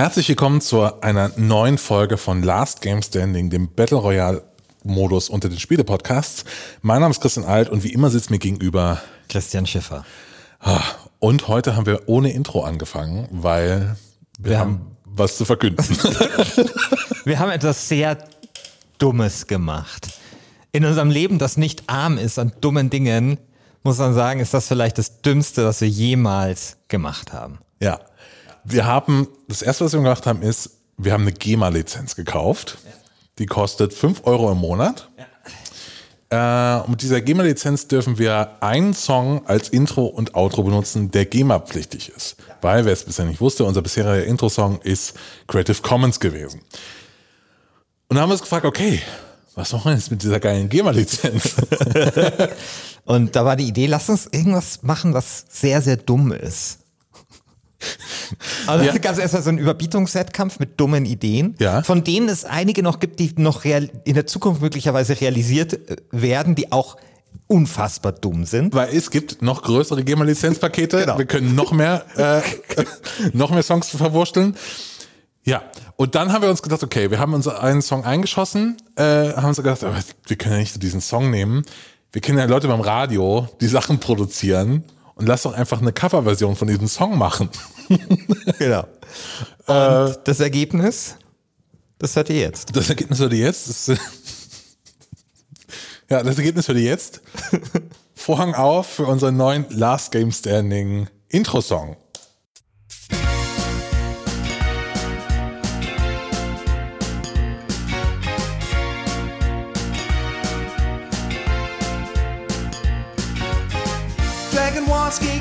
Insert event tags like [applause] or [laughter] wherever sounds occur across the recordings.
Herzlich willkommen zu einer neuen Folge von Last Game Standing, dem Battle Royale Modus unter den Spiele-Podcasts. Mein Name ist Christian Alt und wie immer sitzt mir gegenüber Christian Schiffer. Ah, Und heute haben wir ohne Intro angefangen, weil wir, Wir haben haben- was zu verkünden. [laughs] Wir haben etwas sehr Dummes gemacht. In unserem Leben, das nicht arm ist an dummen Dingen, muss man sagen, ist das vielleicht das Dümmste, was wir jemals gemacht haben. ja. Wir haben, das erste, was wir gemacht haben, ist, wir haben eine GEMA-Lizenz gekauft. Die kostet 5 Euro im Monat. Äh, und mit dieser GEMA-Lizenz dürfen wir einen Song als Intro und Outro benutzen, der GEMA-pflichtig ist. Weil, wer es bisher nicht wusste, unser bisheriger Intro-Song ist Creative Commons gewesen. Und dann haben wir uns gefragt, okay, was machen wir jetzt mit dieser geilen GEMA-Lizenz? [laughs] [laughs] Und da war die Idee, lass uns irgendwas machen, was sehr, sehr dumm ist. Also Ja. gab es erstmal so einen Überbietungswettkampf mit dummen Ideen, Ja. von denen es einige noch gibt, die noch real in der Zukunft möglicherweise realisiert äh, werden, die auch unfassbar dumm sind. Weil es gibt noch größere GEMA-Lizenzpakete. Genau. Wir können noch mehr, äh, [laughs] noch mehr Songs verwurschteln. Ja, und dann haben wir uns gedacht, okay, wir haben uns einen Song eingeschossen, äh, haben uns gedacht, aber wir können ja nicht so diesen Song nehmen. Wir kennen ja Leute beim Radio, die Sachen produzieren und lass doch einfach eine Coverversion von diesem Song machen. [laughs] Genau. Und das Ergebnis, das hört ihr jetzt. Das Ergebnis hört ihr jetzt. Das, [laughs] ja, das Ergebnis hört ihr jetzt. [laughs] Vorhang auf für unseren neuen Last Game Standing Intro-Song.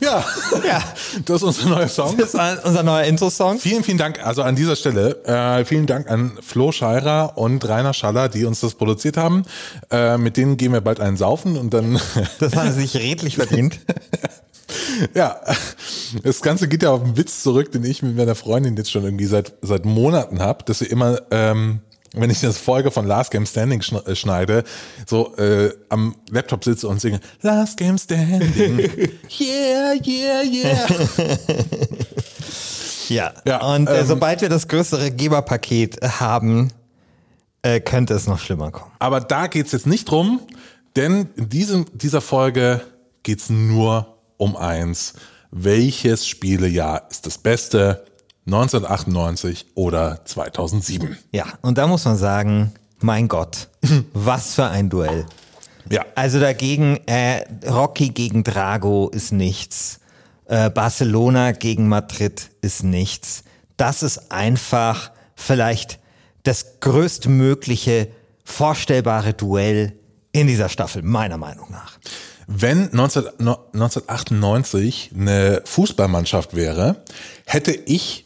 Ja, Ja. das ist unser neuer Song. Das ist unser neuer Intro-Song. Vielen, vielen Dank, also an dieser Stelle, äh, vielen Dank an Flo Scheirer und Rainer Schaller, die uns das produziert haben. Äh, mit denen gehen wir bald einen saufen und dann, Das haben sie sich redlich verdient. [laughs] ja, das Ganze geht ja auf einen Witz zurück, den ich mit meiner Freundin jetzt schon irgendwie seit, seit Monaten habe, dass wir immer, ähm, wenn ich das Folge von Last Game Standing äh, schneide, so äh, am Laptop sitze und singe Last Game Standing. [laughs] yeah, yeah, yeah. [laughs] Ja. Ja, Und äh, ähm, sobald wir das größere Geberpaket haben, äh, könnte es noch schlimmer kommen. Aber da geht's jetzt nicht drum, denn in diesem, dieser Folge geht's nur um eins. Welches Spielejahr ist das beste? 1998 oder 2007? Ja, und da muss man sagen, mein Gott, [laughs] was für ein Duell. Ja. Also dagegen, äh, Rocky gegen Drago ist nichts. Äh, Barcelona gegen Madrid ist nichts. Das ist einfach vielleicht das größtmögliche vorstellbare Duell in dieser Staffel, meiner Meinung nach. Wenn 19, 1998 eine Fußballmannschaft wäre, hätte ich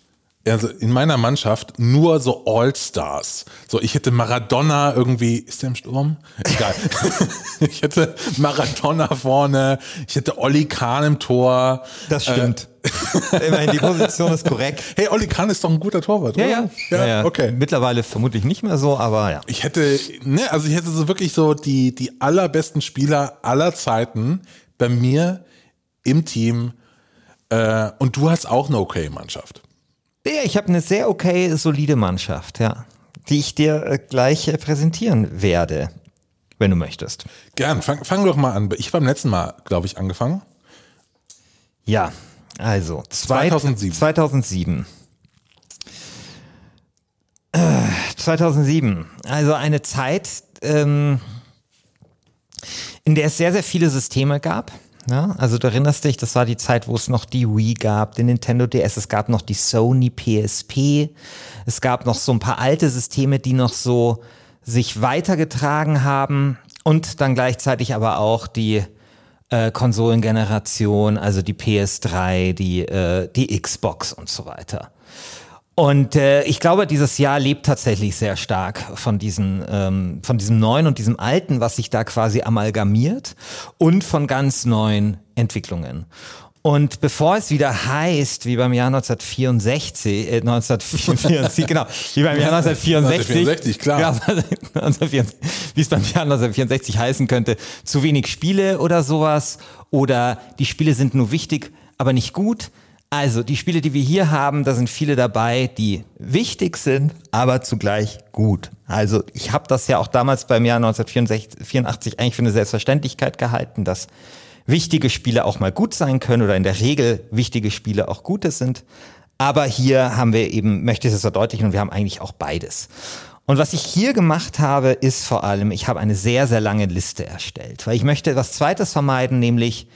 also in meiner Mannschaft nur so All-Stars. So, ich hätte Maradona irgendwie, ist der im Sturm? Egal. [laughs] ich hätte Maradona vorne, ich hätte Olli Kahn imTor. Das stimmt. [laughs] Immerhin, die Position ist korrekt. Hey, Olli Kahn ist doch ein guter Torwart, oder? Ja, okay. Mittlerweile vermutlich nicht mehr so, aber ja. Ich hätte, ne, also ich hätte so wirklich so die, die allerbesten Spieler aller Zeiten bei mir im Team. Äh, und du hast auch eine okay Mannschaft. Ja, ich habe eine sehr okay, solide Mannschaft, ja. Die ich dir äh, gleich äh, präsentieren werde. wenn du möchtest. Gern, fang, fang doch mal an. Ich habe beim letzten Mal, glaube ich, angefangen. Ja, also zwei- 2007. 2007. Äh, 2007. Also eine Zeit, ähm, in der es sehr, sehr viele Systeme gab. Ja, also du erinnerst dich, das war die Zeit, wo es noch die Wii gab, den Nintendo DS, es gab noch die Sony PSP, es gab noch so ein paar alte Systeme, die noch so sich weitergetragen haben und dann gleichzeitig aber auch die äh, Konsolengeneration, also die PS3, die, äh, die Xbox und so weiter. Und äh, ich glaube, dieses Jahr lebt tatsächlich sehr stark von, diesen, ähm, von diesem Neuen und diesem Alten, was sich da quasi amalgamiert und von ganz neuen Entwicklungen. Und bevor es wieder heißt, wie beim Jahr 1964, äh, 1944, genau, wie beim Jahr 1964, 1964, klar. Ja, [laughs] 1964, wie es beim Jahr 1964 heißen könnte, zu wenig Spiele oder sowas, oder die Spiele sind nur wichtig, aber nicht gut. Also die Spiele, die wir hier haben, da sind viele dabei, die wichtig sind, aber zugleich gut. Also ich habe das ja auch damals beim Jahr 1984 eigentlich für eine Selbstverständlichkeit gehalten, dass wichtige Spiele auch mal gut sein können oder in der Regel wichtige Spiele auch gute sind. Aber hier haben wir eben, möchte ich es verdeutlichen, und wir haben eigentlich auch beides. Und was ich hier gemacht habe, ist vor allem, ich habe eine sehr, sehr lange Liste erstellt, weil ich möchte etwas Zweites vermeiden, nämlich,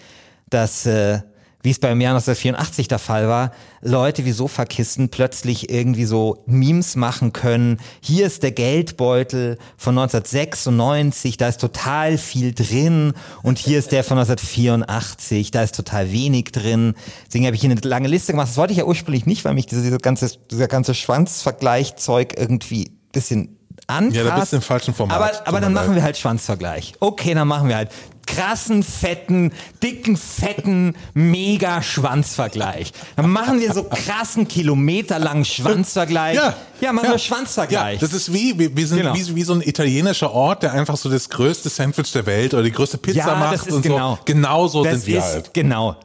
dass, äh, wie es beim Jahr 1984 der Fall war, Leute wie Sofakisten plötzlich irgendwie so Memes machen können. Hier ist der Geldbeutel von 1996, da ist total viel drin. Und hier ist der von 1984, da ist total wenig drin. Deswegen habe ich hier eine lange Liste gemacht. Das wollte ich ja ursprünglich nicht, weil mich diese, diese ganze, dieser ganze Schwanzvergleichzeug irgendwie ein bisschen ankast. Ja, da bist du im falschen Format. Aber, aber dann machen wir halt Schwanzvergleich. Okay, dann machen wir halt krassen, fetten, dicken, fetten, mega Schwanzvergleich. Dann machen wir so krassen, kilometerlangen Schwanzvergleich. ja machen wir Schwanzvergleich. Ja, das ist wie, wir, wir sind Genau. wie, wie so ein italienischer Ort, der einfach so das größte Sandwich der Welt oder die größte Pizza Ja, macht und genau. so. Genau so das sind wir ist, halt. Genau.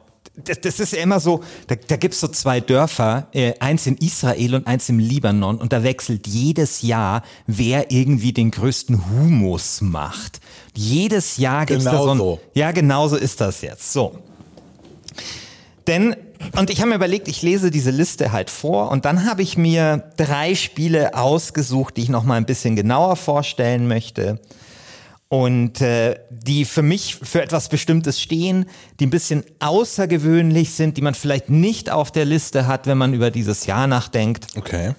Das, das ist ja immer so, da, da gibt es so zwei Dörfer, äh, eins in Israel und eins im Libanon und da wechselt jedes Jahr, wer irgendwie den größten Humus macht. Jedes Jahr gibt es da Genau so ein, so. Ja, genau so ist das jetzt. So. Denn, und ich habe mir überlegt, ich lese diese Liste halt vor und dann habe ich mir drei Spiele ausgesucht, die ich noch mal ein bisschen genauer vorstellen möchte und äh, die für mich für etwas Bestimmtes stehen, die ein bisschen außergewöhnlich sind, die man vielleicht nicht auf der Liste hat, wenn man über dieses Jahr nachdenkt. Okay.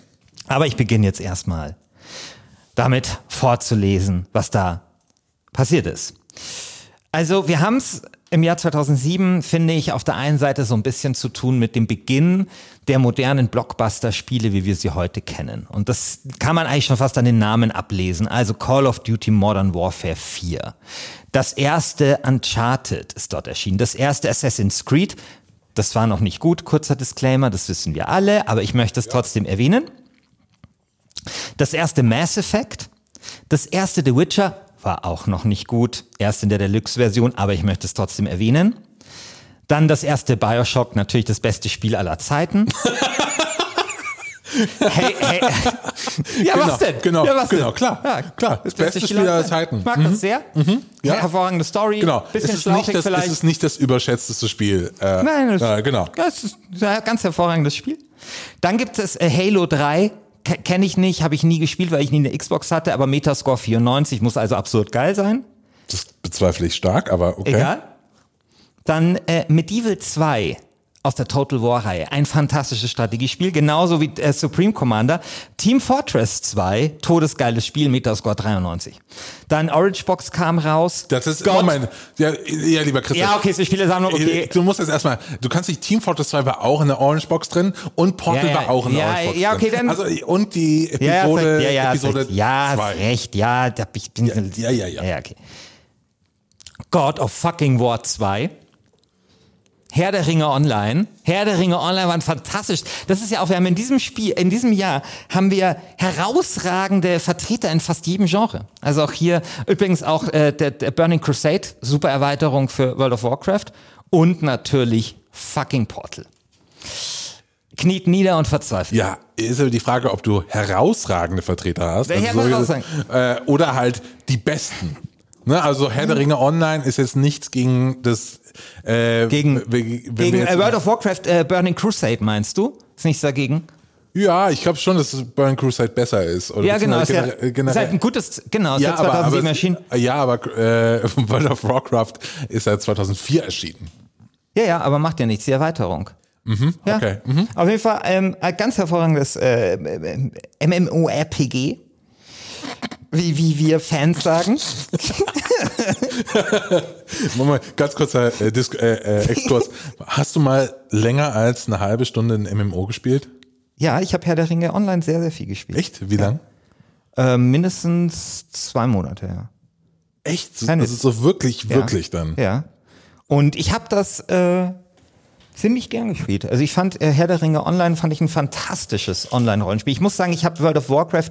Aber ich beginne jetzt erstmal damit vorzulesen, was da passiert ist. Also wir haben es im Jahr 2007, finde ich, auf der einen Seite so ein bisschen zu tun mit dem Beginn der modernen Blockbuster-Spiele, wie wir sie heute kennen. Und das kann man eigentlich schon fast an den Namen ablesen. Also Call of Duty Modern Warfare 4. Das erste Uncharted ist dort erschienen. Das erste Assassin's Creed. Das war noch nicht gut, kurzer Disclaimer, das wissen wir alle, aber ich möchte es trotzdem erwähnen. Das erste Mass Effect, das erste The Witcher war auch noch nicht gut, erst in der Deluxe-Version, aber ich möchte es trotzdem erwähnen. Dann das erste Bioshock, natürlich das beste Spiel aller Zeiten. [laughs] hey, hey. Ja, Genau, was denn? genau, ja, was genau, denn? klar, Ja, klar, das beste Spiel aller Zeiten. Ich mag das sehr. ja. Hervorragende Story. Genau. Bisschen es ist, nicht das, vielleicht. es ist nicht das überschätzteste Spiel. Äh, Nein, das, äh, genau. Das ist ein ganz hervorragendes Spiel. Dann gibt es äh, Halo 3. Ke- Kenne ich nicht, habe ich nie gespielt, weil ich nie eine Xbox hatte, aber Metascore 94 muss also absurd geil sein. Das bezweifle ich stark, aber okay. Egal. Dann äh, Medieval 2 aus der Total War Reihe. Ein fantastisches Strategiespiel, genauso wie äh, Supreme Commander. Team Fortress 2, todesgeiles Spiel, Metascore 93. Dann Orange Box kam raus. Das ist Gott. Moment. Ja, ja, lieber Christian. Ja, okay, ist eine Spielesammlung, okay. Du musst jetzt erstmal, du kannst nicht Team Fortress 2 war auch in der Orange Box drin und Portal Ja, ja, war auch in der Orange Box ja, okay, drin. dann- also und die Episode, ja, ja, Episode ja, hast 2. recht, ja, da ich bin, Ja, ja, ja. ja, okay. God of fucking War 2. Herr der Ringe Online. Herr der Ringe Online waren fantastisch. Das ist ja auch, wir haben in diesem Spiel, in diesem Jahr haben wir herausragende Vertreter in fast jedem Genre. Also auch hier übrigens auch äh, der, der Burning Crusade, super Erweiterung für World of Warcraft und natürlich fucking Portal. Kniet nieder und verzweifelt. Ja, ist aber die Frage, ob du herausragende Vertreter hast. Welche solche- herausragend? äh, oder halt die besten. Ne, also Herr der Ringe Online ist jetzt nichts gegen das äh, Gegen, gegen äh, World of Warcraft äh, Burning Crusade meinst du? Ist nichts dagegen? Ja, ich glaube schon, dass Burn Crusade besser ist. Oder Ja, genau. Ist ja, ist halt ein gutes, genau, ist ja, ja, aber, 2007 aber, erschienen. ja, aber äh, [laughs] World of Warcraft ist ja 2004 erschienen. Ja, ja, aber macht ja nichts, die Erweiterung. ja. okay, mhm. Auf jeden Fall ähm, ein ganz hervorragendes äh, MMORPG. Wie, wie wir Fans sagen. [laughs] [laughs] Moment, ganz kurzer äh, Dis äh, äh, Exkurs. Hast du mal länger als eine halbe Stunde ein MMO gespielt? Ja, ich habe Herr der Ringe online sehr, sehr viel gespielt. Echt? Wie lang? Äh, mindestens zwei Monate, ja. Echt? Kein Also so wirklich, wirklich dann. Ja. Und ich habe das äh, ziemlich gern gespielt. Also ich fand äh, Herr der Ringe Online fand ich ein fantastisches Online-Rollenspiel. Ich muss sagen, ich habe World of Warcraft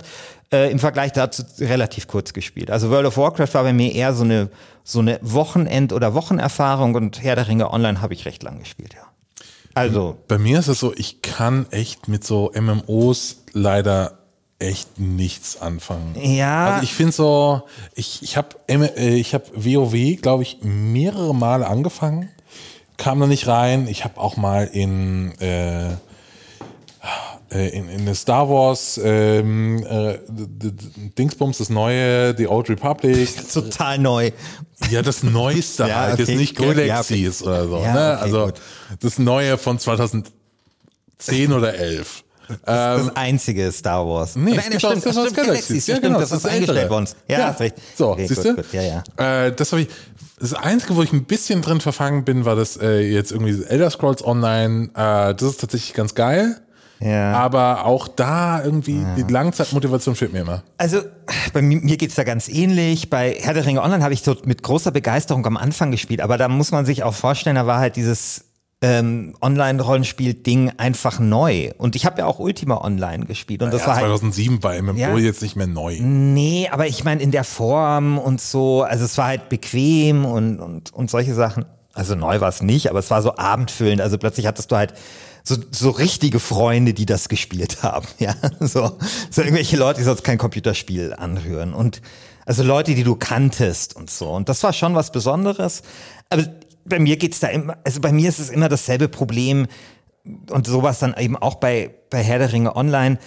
äh, im Vergleich dazu relativ kurz gespielt. Also World of Warcraft war bei mir eher so eine so eine Wochenend- oder Wochenerfahrung und Herr der Ringe Online habe ich recht lang gespielt, ja. Also Bei mir ist es so, ich kann echt mit so MMOs leider echt nichts anfangen. Ja. Also ich finde so, ich, ich habe ich hab WoW, glaube ich, mehrere Male angefangen, kam da nicht rein. Ich habe auch mal in, äh, äh, in, in eine Star Wars ähm, äh, Dingsbums, das neue, The Old Republic. [laughs] total neu. Ja, das Neueste [laughs] Ja, halt, okay, jetzt nicht gut, ja, Galaxies oder so. Ja, ne? okay, also gut. das Neue von 2010 oder 11. Das einzige Star Wars. Ähm, Nee, Nein, es das stimmt, Star das Wars stimmt, Galaxies. Galaxies. Ja, Das genau, das das ist ist eingestellt worden. Ja, Ja. hast recht. So, Okay, siehst gut, du? gut, Ja, ja. Äh, das habe ich. Das Einzige, wo ich ein bisschen drin verfangen bin, war das äh, jetzt irgendwie Elder Scrolls Online. Äh, das ist tatsächlich ganz geil. Ja. Aber auch da irgendwie die Langzeitmotivation fehlt mir immer. Also bei mir, mir geht's da ganz ähnlich. Bei Herr der Ringe Online habe ich so mit großer Begeisterung am Anfang gespielt, aber da muss man sich auch vorstellen, da war halt dieses ähm, Online-Rollenspiel-Ding einfach neu. Und ich habe ja auch Ultima Online gespielt und das ja, war halt 2007 war MMO Ja. jetzt nicht mehr neu. Nee, aber ich meine in der Form und so, also es war halt bequem und, und, und solche Sachen. Also neu war es nicht, aber es war so abendfüllend. Also plötzlich hattest du halt so, so richtige Freunde, die das gespielt haben. [laughs] Ja, so, so irgendwelche Leute, die sonst kein Computerspiel anrühren. Und also Leute, die du kanntest und so. Und das war schon was Besonderes. Aber bei mir geht's da immer, also bei mir ist es immer dasselbe Problem und sowas dann eben auch bei, bei Herr der Ringe Online.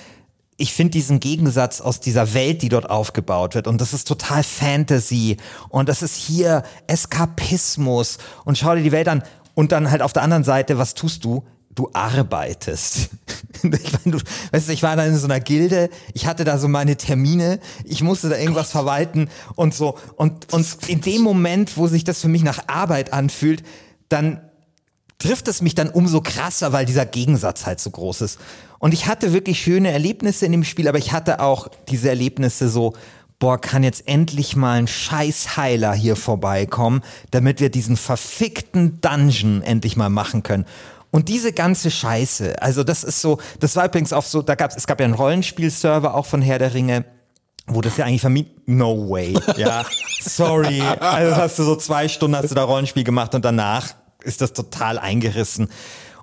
Ich finde diesen Gegensatz aus dieser Welt, die dort aufgebaut wird, und das ist total Fantasy, und das ist hier Eskapismus, und schau dir die Welt an, und dann halt auf der anderen Seite, was tust du? Du arbeitest. [laughs] ich, mein, du, weißt du, ich war da in so einer Gilde, ich hatte da so meine Termine, ich musste da irgendwas verwalten und so. Und, und in dem Moment, wo sich das für mich nach Arbeit anfühlt, dann trifft es mich dann umso krasser, weil dieser Gegensatz halt so groß ist. Und ich hatte wirklich schöne Erlebnisse in dem Spiel, aber ich hatte auch diese Erlebnisse so, boah, kann jetzt endlich mal ein Scheißheiler hier vorbeikommen, damit wir diesen verfickten Dungeon endlich mal machen können. Und diese ganze Scheiße, also das ist so, das war übrigens auch so, da gab's, es gab ja einen Rollenspielserver auch von Herr der Ringe, wo das ja eigentlich vermietet. No way. Ja, [laughs] sorry. Also hast du so zwei Stunden hast du da Rollenspiel gemacht und danach ist das total eingerissen.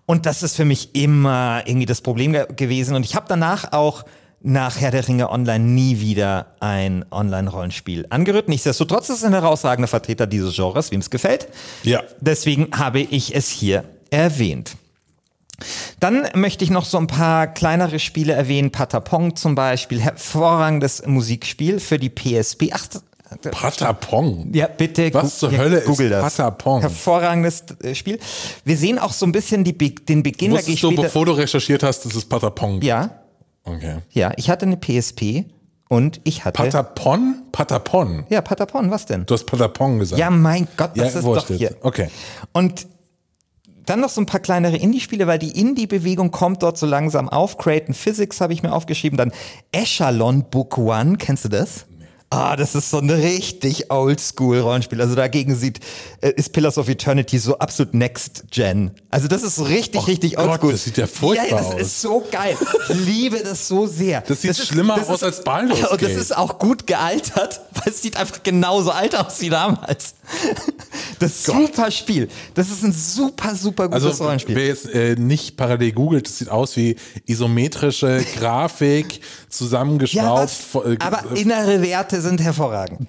Und das ist für mich immer irgendwie das Problem ge gewesen. Und ich habe danach auch nach Herr der Ringe Online nie wieder ein Online-Rollenspiel angerührt. Nichtsdestotrotz ist es ein herausragender Vertreter dieses Genres, wem es gefällt. Ja. Deswegen habe ich es hier erwähnt. Dann möchte ich noch so ein paar kleinere Spiele erwähnen. Patapong zum Beispiel, hervorragendes Musikspiel für die PSP. Ach, Patapong. ja, bitte. Was zur ja, Hölle ist Google das. Patapong? Hervorragendes äh, Spiel. Wir sehen auch so ein bisschen die, den Beginn der Wusstest du, bevor du recherchiert hast, dass es Patapong Ja, Okay. ja, ich hatte eine PSP und ich hatte. Patapon? Patapon. ja, Patapon, was denn? Du hast Patapong gesagt. Ja, mein Gott, das Ja, ist doch hier. Okay. Und dann noch so ein paar kleinere Indie-Spiele, weil die Indie-Bewegung kommt dort so langsam auf. Creighton Physics habe ich mir aufgeschrieben. Dann Echelon Book One, kennst du das? Ah, das ist so ein richtig Oldschool-Rollenspiel. Also dagegen sieht, äh, ist Pillars of Eternity so absolut Next Gen. Also das ist so richtig, Oh richtig Gott, Oldschool. das sieht ja furchtbar ja, das aus. ist so geil. Ich liebe das so sehr. Das sieht schlimmer aus als Baldur's Und das Gate. ist auch gut gealtert, [laughs] weil es sieht einfach genauso alt aus wie damals. Das ist super Spiel. Das ist ein super, super gutes Also, Rollenspiel. wer jetzt äh, nicht parallel googelt, das sieht aus wie isometrische Grafik, zusammengeschraubt. was? äh, aber innere Werte sind hervorragend.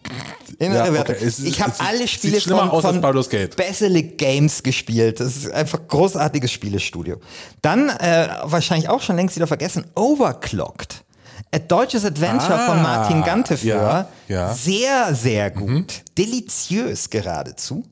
Innere Ja, Werte. okay. Es ich habe alle Spiele von, aus von. Basilic Games gespielt. Das ist einfach großartiges Spielestudio. Dann äh, wahrscheinlich auch schon längst wieder vergessen, Overclocked. Ein deutsches Adventure Ah, von Martin Ganteführer. ja, ja. Sehr, sehr gut. Deliziös geradezu.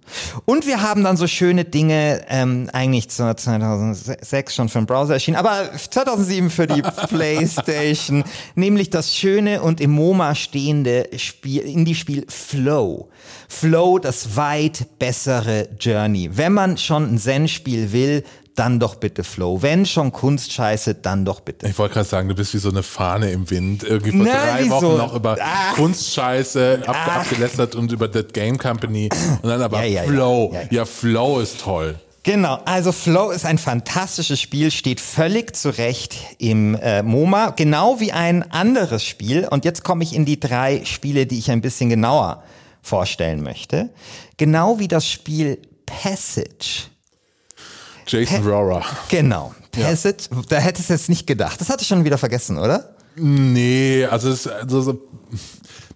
Und wir haben dann so schöne Dinge, ähm, eigentlich zu 2006 schon für den Browser erschienen, aber 2007 für die [laughs] Playstation, nämlich das schöne und im MoMA stehende Spiel, Indie-Spiel Flow. Flow, das weit bessere Journey. Wenn man schon ein Zen-Spiel will, dann doch bitte Flow. Wenn schon Kunstscheiße, dann doch bitte. Ich wollte gerade sagen, du bist wie so eine Fahne im Wind. Irgendwie vor Na, drei wieso? Wochen noch über Ah. Kunstscheiße ab, Ach. abgelästert und über That Game Company. Und dann aber Ja, ja. Flow. Ja, Ja. Flow ist toll. Genau, also Flow ist ein fantastisches Spiel, steht völlig zurecht im äh, MoMA, genau wie ein anderes Spiel. Und jetzt komme ich in die drei Spiele, die ich ein bisschen genauer vorstellen möchte. Genau wie das Spiel Passage. Jason Rora. Genau, Passage, da hättest du jetzt nicht gedacht. Das hatte ich schon wieder vergessen, oder? Nee, also, es, also so,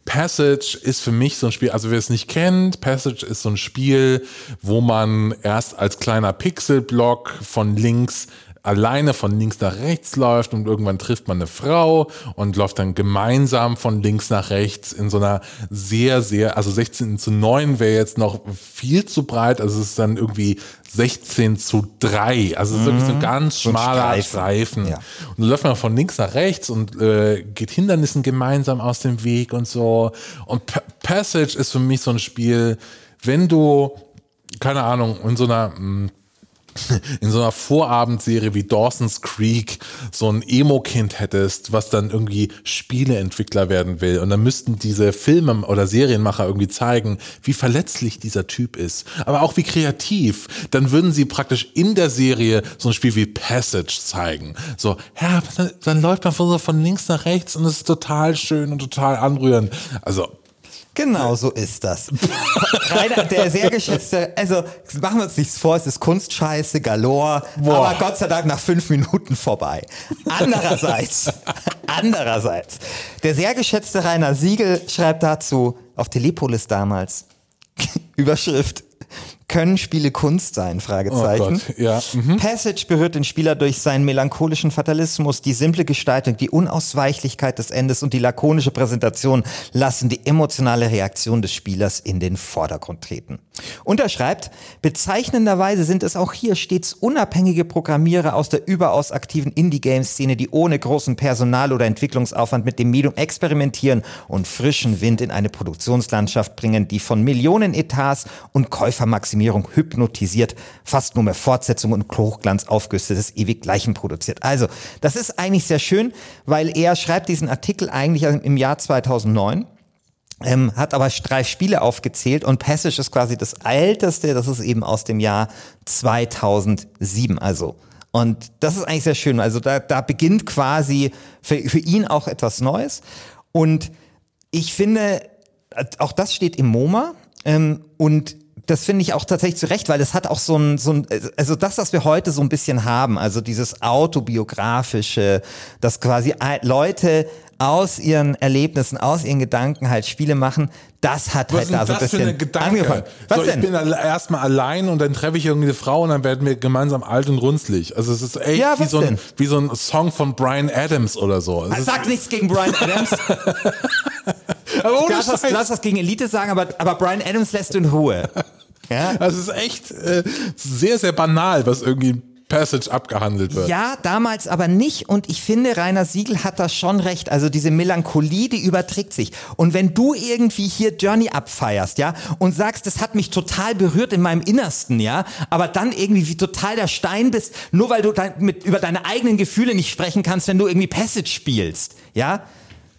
Passage ist für mich so ein Spiel, also wer es nicht kennt, Passage ist so ein Spiel, wo man erst als kleiner Pixelblock von links alleine von links nach rechts läuft und irgendwann trifft man eine Frau und läuft dann gemeinsam von links nach rechts in so einer sehr, sehr, also 16 zu 9 wäre jetzt noch viel zu breit, also es ist dann irgendwie 16 zu 3, also es ist wirklich so ein ganz Mhm. ein schmaler Streifen. Streifen. Ja. Und dann läuft man von links nach rechts und äh, geht Hindernissen gemeinsam aus dem Weg und so. Und Pa- Passage ist für mich so ein Spiel, wenn du, keine Ahnung, in so einer mh, in so einer Vorabendserie wie Dawson's Creek so ein Emo-Kind hättest, was dann irgendwie Spieleentwickler werden will. Und dann müssten diese Filme oder Serienmacher irgendwie zeigen, wie verletzlich dieser Typ ist, aber auch wie kreativ. Dann würden sie praktisch in der Serie so ein Spiel wie Passage zeigen. So, ja, dann, dann läuft man von, so von links nach rechts und es ist total schön und total anrührend. Also, Genau so ist das. Rainer, der sehr geschätzte, also machen wir uns nichts vor, es ist Kunstscheiße, Galore, Boah. aber Gott sei Dank nach fünf Minuten vorbei. Andererseits, [laughs] andererseits, der sehr geschätzte Rainer Siegel schreibt dazu auf Telepolis damals, [laughs] Überschrift, können Spiele Kunst sein? Fragezeichen. Oh ja, mhm. Passage berührt den Spieler durch seinen melancholischen Fatalismus, die simple Gestaltung, die Unausweichlichkeit des Endes und die lakonische Präsentation lassen die emotionale Reaktion des Spielers in den Vordergrund treten. Und er schreibt, bezeichnenderweise sind es auch hier stets unabhängige Programmierer aus der überaus aktiven Indie-Game-Szene, die ohne großen Personal- oder Entwicklungsaufwand mit dem Medium experimentieren und frischen Wind in eine Produktionslandschaft bringen, die von Millionen Etats und Käufermaximierung hypnotisiert, fast nur mehr Fortsetzung und Hochglanzaufgüsse des ewig Gleichen produziert. Also, das ist eigentlich sehr schön, weil er schreibt diesen Artikel eigentlich im Jahr 2009 ähm, hat aber drei Spiele aufgezählt und Passage ist quasi das älteste, das ist eben aus dem Jahr 2007, also. Und das ist eigentlich sehr schön. Also da, da beginnt quasi für, für ihn auch etwas Neues. Und ich finde, auch das steht im MoMA ähm, und das finde ich auch tatsächlich zu Recht, weil es hat auch so ein, so ein, also das, was wir heute so ein bisschen haben, also dieses autobiografische, dass quasi Leute aus ihren Erlebnissen, aus ihren Gedanken halt Spiele machen, das hat Was halt da so ein bisschen eine Gedanke? angefangen. Was so, denn? ich bin erstmal allein und dann treffe ich irgendwie eine Frau und dann werden wir gemeinsam alt und runzlig. Also es ist echt Ja, wie, so ein, wie so ein Song von Brian Adams oder so. Es ist, Sag nichts gegen Brian Adams. [laughs] aber Du ohne darfst was, darfst was gegen Elite sagen, aber, aber Brian Adams lässt du in Ruhe. Ja? Also es ist echt äh, sehr, sehr banal, was irgendwie Passage abgehandelt wird. Ja, damals aber nicht. Und ich finde, Rainer Siegel hat da schon recht. Also diese Melancholie, die überträgt sich. Und wenn du irgendwie hier Journey abfeierst, ja, und sagst, das hat mich total berührt in meinem Innersten, ja, aber dann irgendwie wie total der Stein bist, nur weil du da mit, über deine eigenen Gefühle nicht sprechen kannst, wenn du irgendwie Passage spielst, ja,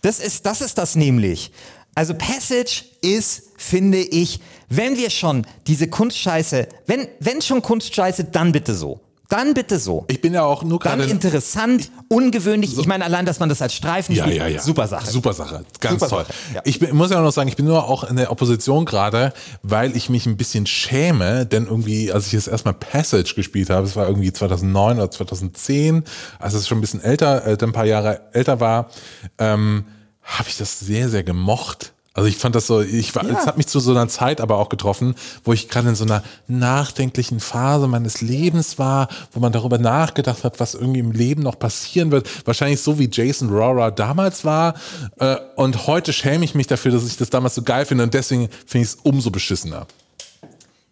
das ist, das ist das nämlich. Also Passage ist, finde ich, wenn wir schon diese Kunstscheiße, wenn, wenn schon Kunstscheiße, dann bitte so. Dann bitte so. Ich bin ja auch nur Dann gerade. interessant, ungewöhnlich. Ich meine, allein, dass man das als Streifen Ja, spielt, ja, ja. super Sache. Super Sache. Ganz Super toll. Sache, ja. Ich bin, muss ja auch noch sagen, ich bin nur auch in der Opposition gerade, weil ich mich ein bisschen schäme, denn irgendwie, als ich das erstmal Passage gespielt habe, es war irgendwie 2009 oder 2010, als es schon ein bisschen älter, äh, ein paar Jahre älter war, ähm, habe ich das sehr, sehr gemocht. Also ich fand das so, ich war, Ja. es hat mich zu so einer Zeit aber auch getroffen, wo ich gerade in so einer nachdenklichen Phase meines Lebens war, wo man darüber nachgedacht hat, was irgendwie im Leben noch passieren wird. Wahrscheinlich so wie Jason Rora damals war. Äh, Und heute schäme ich mich dafür, dass ich das damals so geil finde und deswegen finde ich es umso beschissener.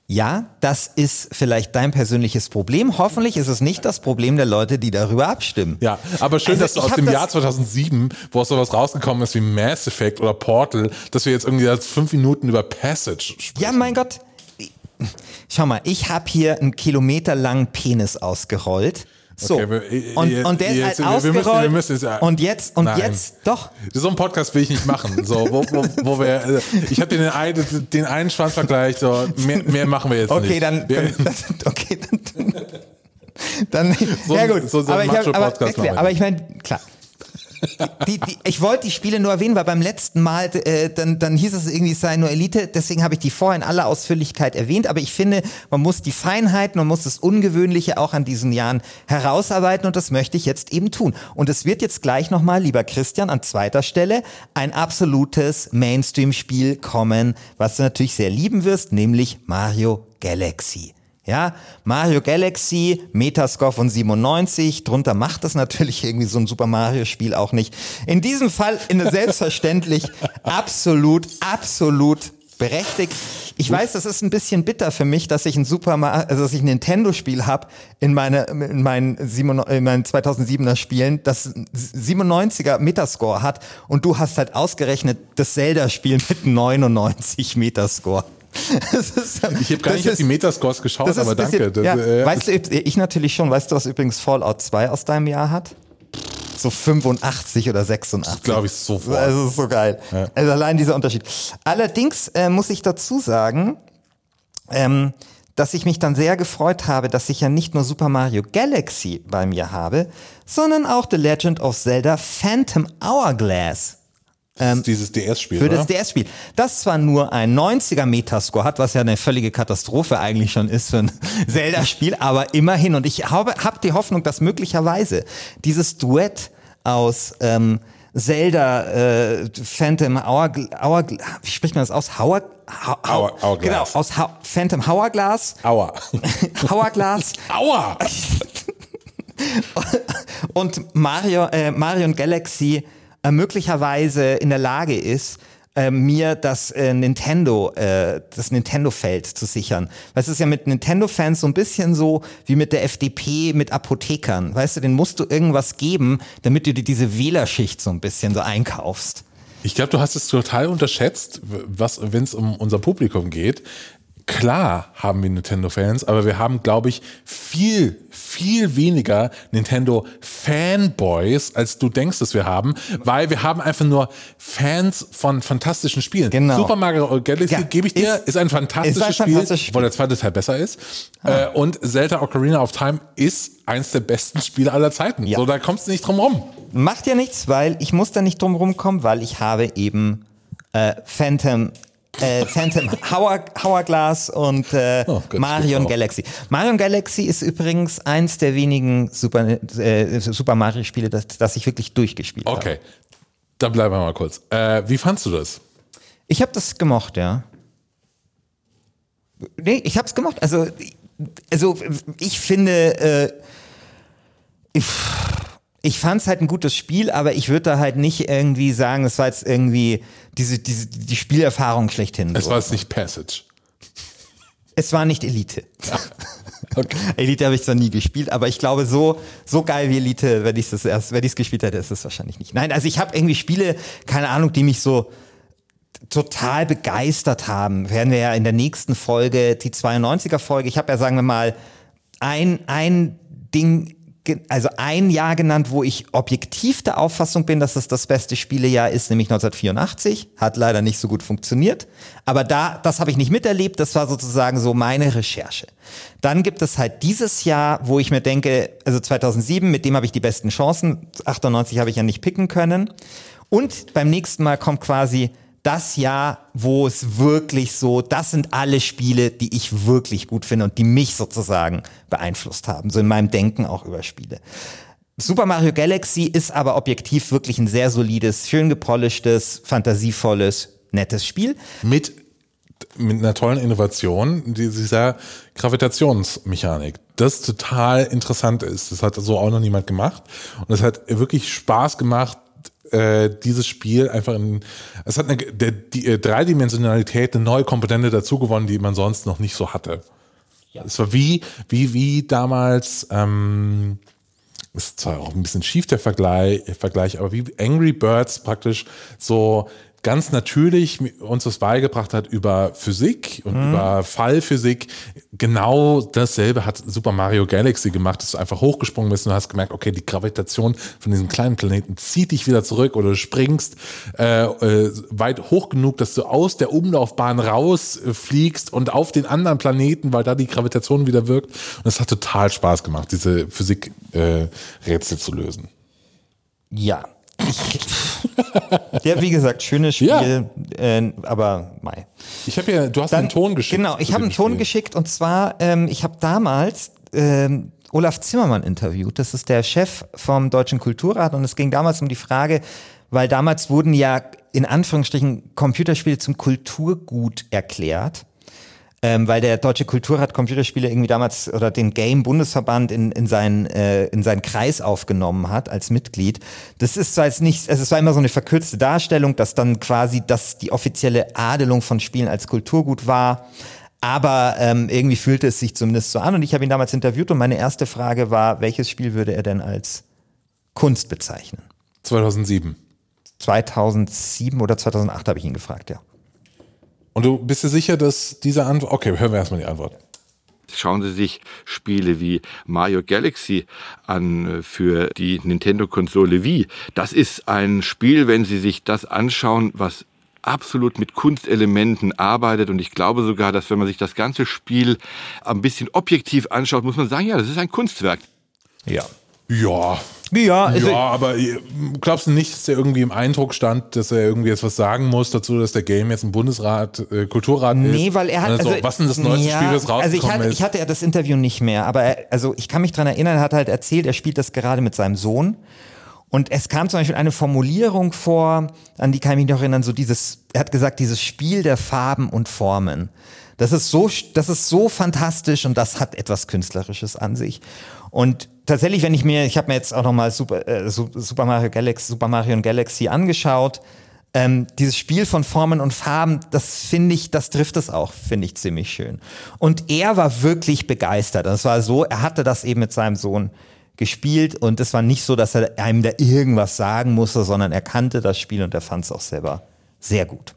Ja, das ist vielleicht dein persönliches Problem. Hoffentlich ist es nicht das Problem der Leute, die darüber abstimmen. Ja, aber schön, Also dass du aus dem das- Jahr 2007, wo auch sowas rausgekommen ist wie Mass Effect oder Portal, dass wir jetzt irgendwie jetzt fünf Minuten über Passage sprechen. Ja, mein Gott. Schau mal, ich habe hier einen kilometerlangen Penis ausgerollt. So. Okay, wir- und, jetzt- und der ist halt wir müssen- ausgerollt. wir müssen jetzt- und jetzt, und Nein. jetzt, doch. So einen Podcast will ich nicht machen. So, wo, wo, wo wir, äh, ich habe den, einen- den einen Schwanzvergleich, so, mehr, mehr machen wir jetzt Okay, nicht. dann, Wir, dann, okay, dann, dann So ja gut. so- so aber, ich hab, aber, wir aber ich meine, klar. Die, die, ich wollte die Spiele nur erwähnen, weil beim letzten Mal, äh, dann, dann hieß es irgendwie, es sei nur Elite, deswegen habe ich die vorher in aller Ausführlichkeit erwähnt, aber ich finde, man muss die Feinheiten, man muss das Ungewöhnliche auch an diesen Jahren herausarbeiten und das möchte ich jetzt eben tun. Und es wird jetzt gleich nochmal, lieber Christian, an zweiter Stelle ein absolutes Mainstream-Spiel kommen, was du natürlich sehr lieben wirst, nämlich Mario Galaxy. Ja, Mario Galaxy, Metascore von 97, drunter macht das natürlich irgendwie so ein Super Mario Spiel auch nicht. In diesem Fall in selbstverständlich [laughs] absolut, absolut berechtigt. Ich weiß, das ist ein bisschen bitter für mich, dass ich ein Super Mario, also dass ich ein Nintendo Spiel habe in meine in meinen, 97 in meinen 2007er Spielen, das 97er Metascore hat und du hast halt ausgerechnet das Zelda Spiel mit 99 Metascore. [laughs] Ist, ich habe gar nicht auf ist- die Metascores geschaut, das aber bisschen, danke. Das, ja, äh, weißt du, ich natürlich schon. Weißt du, was übrigens Fallout 2 aus deinem Jahr hat? So 85 oder 86. glaube ich sofort. Also, das ist so geil. Also allein dieser Unterschied. Allerdings äh, muss ich dazu sagen, ähm, dass ich mich dann sehr gefreut habe, dass ich ja nicht nur Super Mario Galaxy bei mir habe, sondern auch The Legend of Zelda Phantom Hourglass. Das ist dieses DS-Spiel, Für oder? das DS-Spiel. Das zwar nur ein 90er Metascore hat, was ja eine völlige Katastrophe eigentlich schon ist für ein [laughs] Zelda-Spiel, aber immerhin. Und ich habe hab die Hoffnung, dass möglicherweise dieses Duett aus ähm, Zelda, äh, Phantom Hour, Hour, wie spricht man das aus? Hour, Hour, Hour- Hourglass. Genau, aus Hau- Phantom Hourglass. Aua. [laughs] Hourglass Aua! [laughs] und Mario, äh, Mario und Galaxy äh, möglicherweise in der Lage ist, äh, mir das äh, Nintendo, äh, das Nintendo-Feld zu sichern. Weil es ist ja mit Nintendo-Fans so ein bisschen so wie mit der FDP mit Apothekern. Weißt du, den musst du irgendwas geben, damit du dir diese Wählerschicht so ein bisschen so einkaufst. Ich glaube, du hast es total unterschätzt, was, wenn es um unser Publikum geht. Klar haben wir Nintendo-Fans, aber wir haben, glaube ich, viel, viel weniger Nintendo-Fanboys, als du denkst, dass wir haben, weil wir haben einfach nur Fans von fantastischen Spielen. Genau. Super Mario Galaxy, Ja, gebe ich dir, ist, ist- ein fantastisches ist ein Spiel, fantastisches Spiel. obwohl der zweite Teil besser ist. Äh, und Zelda Ocarina of Time ist eins der besten Spiele aller Zeiten. Ja. So, da kommst du nicht drum rum. Macht ja nichts, weil ich muss da nicht drum rumkommen, weil ich habe eben äh, Phantom äh, Phantom Hour, Hourglass und äh, Oh Gott, Mario steht und drauf. Galaxy. Mario und Galaxy ist übrigens eins der wenigen Super, äh, Super Mario Spiele, das, das ich wirklich durchgespielt habe. Okay, dann bleiben wir mal kurz. Äh, wie fandst du das? Ich habe das gemocht, ja. Nee, ich habe es gemocht. Also, also ich finde, äh, ich, ich fand es halt ein gutes Spiel, aber ich würde da halt nicht irgendwie sagen, es war jetzt irgendwie diese, diese, die Spielerfahrung schlechthin. Es so. war jetzt nicht Passage. es war nicht Elite. [laughs] Okay. Elite habe ich zwar nie gespielt, aber ich glaube, so, so geil wie Elite, wenn ich es erst, wenn ich es gespielt hätte, ist es wahrscheinlich nicht. Nein, also ich habe irgendwie Spiele, keine Ahnung, die mich so total begeistert haben. Werden wir ja in der nächsten Folge, die 92er Folge, ich habe ja, sagen wir mal, ein, ein Ding also ein Jahr genannt, wo ich objektiv der Auffassung bin, dass es das beste Spielejahr ist, nämlich 1984. Hat leider nicht so gut funktioniert. Aber da, das habe ich nicht miterlebt. Das war sozusagen so meine Recherche. Dann gibt es halt dieses Jahr, wo ich mir denke, also 2007, mit dem habe ich die besten Chancen. 98 habe ich ja nicht picken können. Und beim nächsten Mal kommt quasi das Jahr, wo es wirklich so, das sind alle Spiele, die ich wirklich gut finde und die mich sozusagen beeinflusst haben, so in meinem Denken auch über Spiele. Super Mario Galaxy ist aber objektiv wirklich ein sehr solides, schön gepolischtes, fantasievolles, nettes Spiel. Mit, mit einer tollen Innovation, die- dieser Gravitationsmechanik, das total interessant ist. Das hat so auch noch niemand gemacht. Und es hat wirklich Spaß gemacht, äh, dieses Spiel einfach in, es hat eine, der, die äh, Dreidimensionalität eine neue Komponente dazu gewonnen, die man sonst noch nicht so hatte. Es war wie, wie, wie damals, ähm, ist zwar auch ein bisschen schief der Vergleich, Vergleich, aber wie Angry Birds praktisch so ganz natürlich uns das beigebracht hat über Physik und über Fallphysik. Genau dasselbe hat Super Mario Galaxy gemacht, dass du einfach hochgesprungen bist und du hast gemerkt, okay, die Gravitation von diesem kleinen Planeten zieht dich wieder zurück oder du springst äh, äh, weit hoch genug, dass du aus der Umlaufbahn rausfliegst und auf den anderen Planeten, weil da die Gravitation wieder wirkt. Und es hat total Spaß gemacht, diese Physik-Rätsel äh, zu lösen. Ja. Ja, wie gesagt, schönes Spiel, Ja. äh, aber Mai. Ich habe ja, du hast einen Ton geschickt. Genau, ich habe einen Ton Spiel. geschickt und zwar, ähm, ich habe damals ähm, Olaf Zimmermann interviewt. Das ist der Chef vom Deutschen Kulturrat und es ging damals um die Frage, weil damals wurden ja in Anführungsstrichen Computerspiele zum Kulturgut erklärt. Ähm, weil der Deutsche Kulturrat Computerspiele irgendwie damals oder den Game-Bundesverband in, in, seinen, äh, in seinen Kreis aufgenommen hat als Mitglied. Das ist zwar jetzt nicht, also es war immer so eine verkürzte Darstellung, dass dann quasi das die offizielle Adelung von Spielen als Kulturgut war. Aber ähm, irgendwie fühlte es sich zumindest so an und ich habe ihn damals interviewt und meine erste Frage war, welches Spiel würde er denn als Kunst bezeichnen? 2007. 2007 oder 2008 habe ich ihn gefragt, ja. Und du bist dir sicher, dass diese Antwort. Okay, hören wir erstmal die Antwort. Schauen Sie sich Spiele wie Mario Galaxy an äh, für die Nintendo-Konsole Wii. Das ist ein Spiel, wenn Sie sich das anschauen, was absolut mit Kunstelementen arbeitet. Und ich glaube sogar, dass wenn man sich das ganze Spiel ein bisschen objektiv anschaut, muss man sagen, ja, das ist ein Kunstwerk. Ja. Ja. Ja, also, ja, aber äh, glaubst du nicht, dass er irgendwie im Eindruck stand, dass er irgendwie jetzt was sagen muss dazu, dass der Game jetzt ein Bundesrat, äh, Kulturrat ist? Nee, weil er hat. Also, Also, was denn das neueste ja, Spiel, das rausgekommen Also ich hatte, ist? ich hatte ja das Interview nicht mehr, aber er, also ich kann mich dran erinnern, er hat halt erzählt, er spielt das gerade mit seinem Sohn. Und es kam zum Beispiel eine Formulierung vor, an die kann ich mich noch erinnern, so dieses, er hat gesagt, dieses Spiel der Farben und Formen. Das ist so, das ist so fantastisch und das hat etwas Künstlerisches an sich. Und tatsächlich, wenn ich mir, ich habe mir jetzt auch nochmal Super, äh, Su- Super Mario Galaxy, Super Mario und Galaxy angeschaut. Ähm, dieses Spiel von Formen und Farben, das finde ich, das trifft es auch, finde ich ziemlich schön. Und er war wirklich begeistert. Und es war so, er hatte das eben mit seinem Sohn gespielt und es war nicht so, dass er einem da irgendwas sagen musste, sondern er kannte das Spiel und er fand es auch selber sehr gut.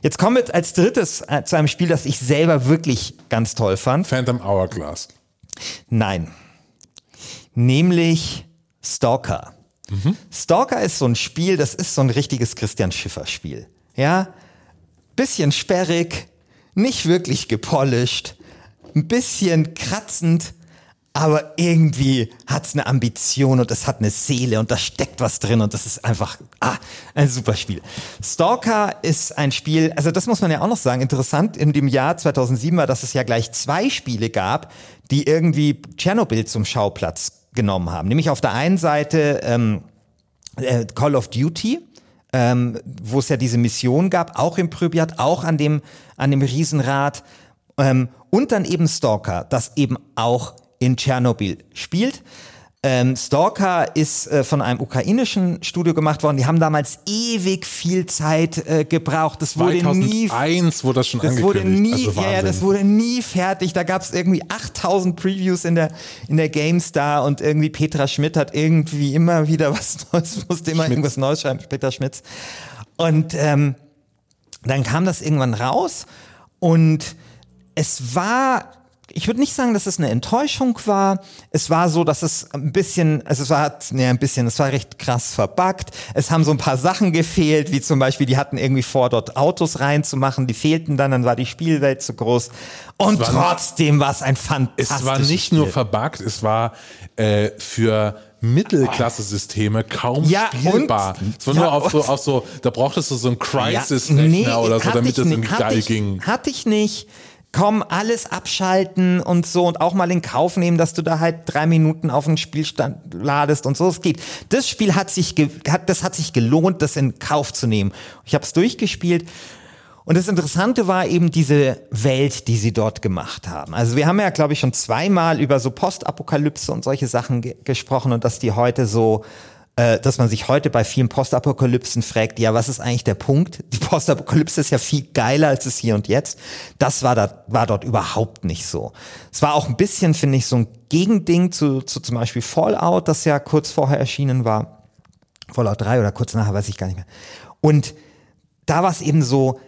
Jetzt kommen wir als drittes äh, zu einem Spiel, das ich selber wirklich ganz toll fand. Phantom Hourglass. Nein. Nämlich Stalker. Stalker ist so ein Spiel, das ist so ein richtiges Christian Schiffer-Spiel. Ja? Bisschen sperrig, nicht wirklich gepolished, ein bisschen kratzend, aber irgendwie hat es eine Ambition und es hat eine Seele und da steckt was drin und das ist einfach ah, ein super Spiel. Stalker ist ein Spiel, also das muss man ja auch noch sagen, interessant in dem Jahr 2007 war, dass es ja gleich zwei Spiele gab, die irgendwie Tschernobyl zum Schauplatz genommen haben. Nämlich auf der einen Seite ähm, äh, Call of Duty, ähm, wo es ja diese Mission gab, auch im Pripyat, auch an dem, an dem Riesenrad. Ähm, und dann eben Stalker, das eben auch in Tschernobyl spielt. Ähm, Stalker ist äh, von einem ukrainischen Studio gemacht worden. Die haben damals ewig viel Zeit äh, gebraucht. Das wurde nie 2001 wurde das schon das wurde nie, also ja, das wurde nie fertig. Da gab es irgendwie 8000 Previews in der, in der GameStar und irgendwie Petra Schmidt hat irgendwie immer wieder was [laughs] Neues, musste immer irgendwas Neues schreiben, Peter Schmitz. Und ähm, dann kam das irgendwann raus und es war ich würde nicht sagen, dass es eine Enttäuschung war. Es war so, dass es ein bisschen, also es war, nee, ein bisschen, es war recht krass verbuggt. Es haben so ein paar Sachen gefehlt, wie zum Beispiel, die hatten irgendwie vor, dort Autos reinzumachen, die fehlten dann, dann war die Spielwelt zu groß. Und war trotzdem war es ein fantastisches Es war nicht Spiel. nur verbuggt, es war äh, für Mittelklasse-Systeme kaum Ja, spielbar. und- Es war ja, nur auf so, auf so, da brauchtest du so einen Crisis-Rechner oder so, damit das irgendwie geil ich, ging. Hatte ich nicht. Komm, alles abschalten und so und auch mal in Kauf nehmen, dass du da halt drei Minuten auf den Spielstand ladest und so. Es geht. Das Spiel hat sich, hat, das hat sich gelohnt, das in Kauf zu nehmen. Ich habe es durchgespielt. Und das Interessante war eben diese Welt, die sie dort gemacht haben. Also wir haben ja, glaube ich, schon zweimal über so Postapokalypse und solche Sachen ge gesprochen und dass die heute so, äh, dass man sich heute bei vielen Postapokalypsen fragt, ja, was ist eigentlich der Punkt? Die Postapokalypse ist ja viel geiler als es hier und jetzt. Das war, da, war dort überhaupt nicht so. Es war auch ein bisschen, finde ich, so ein Gegending zu, zu zum Beispiel Fallout, das ja kurz vorher erschienen war. Fallout 3 oder kurz nachher, weiß ich gar nicht mehr. Und da war es eben so,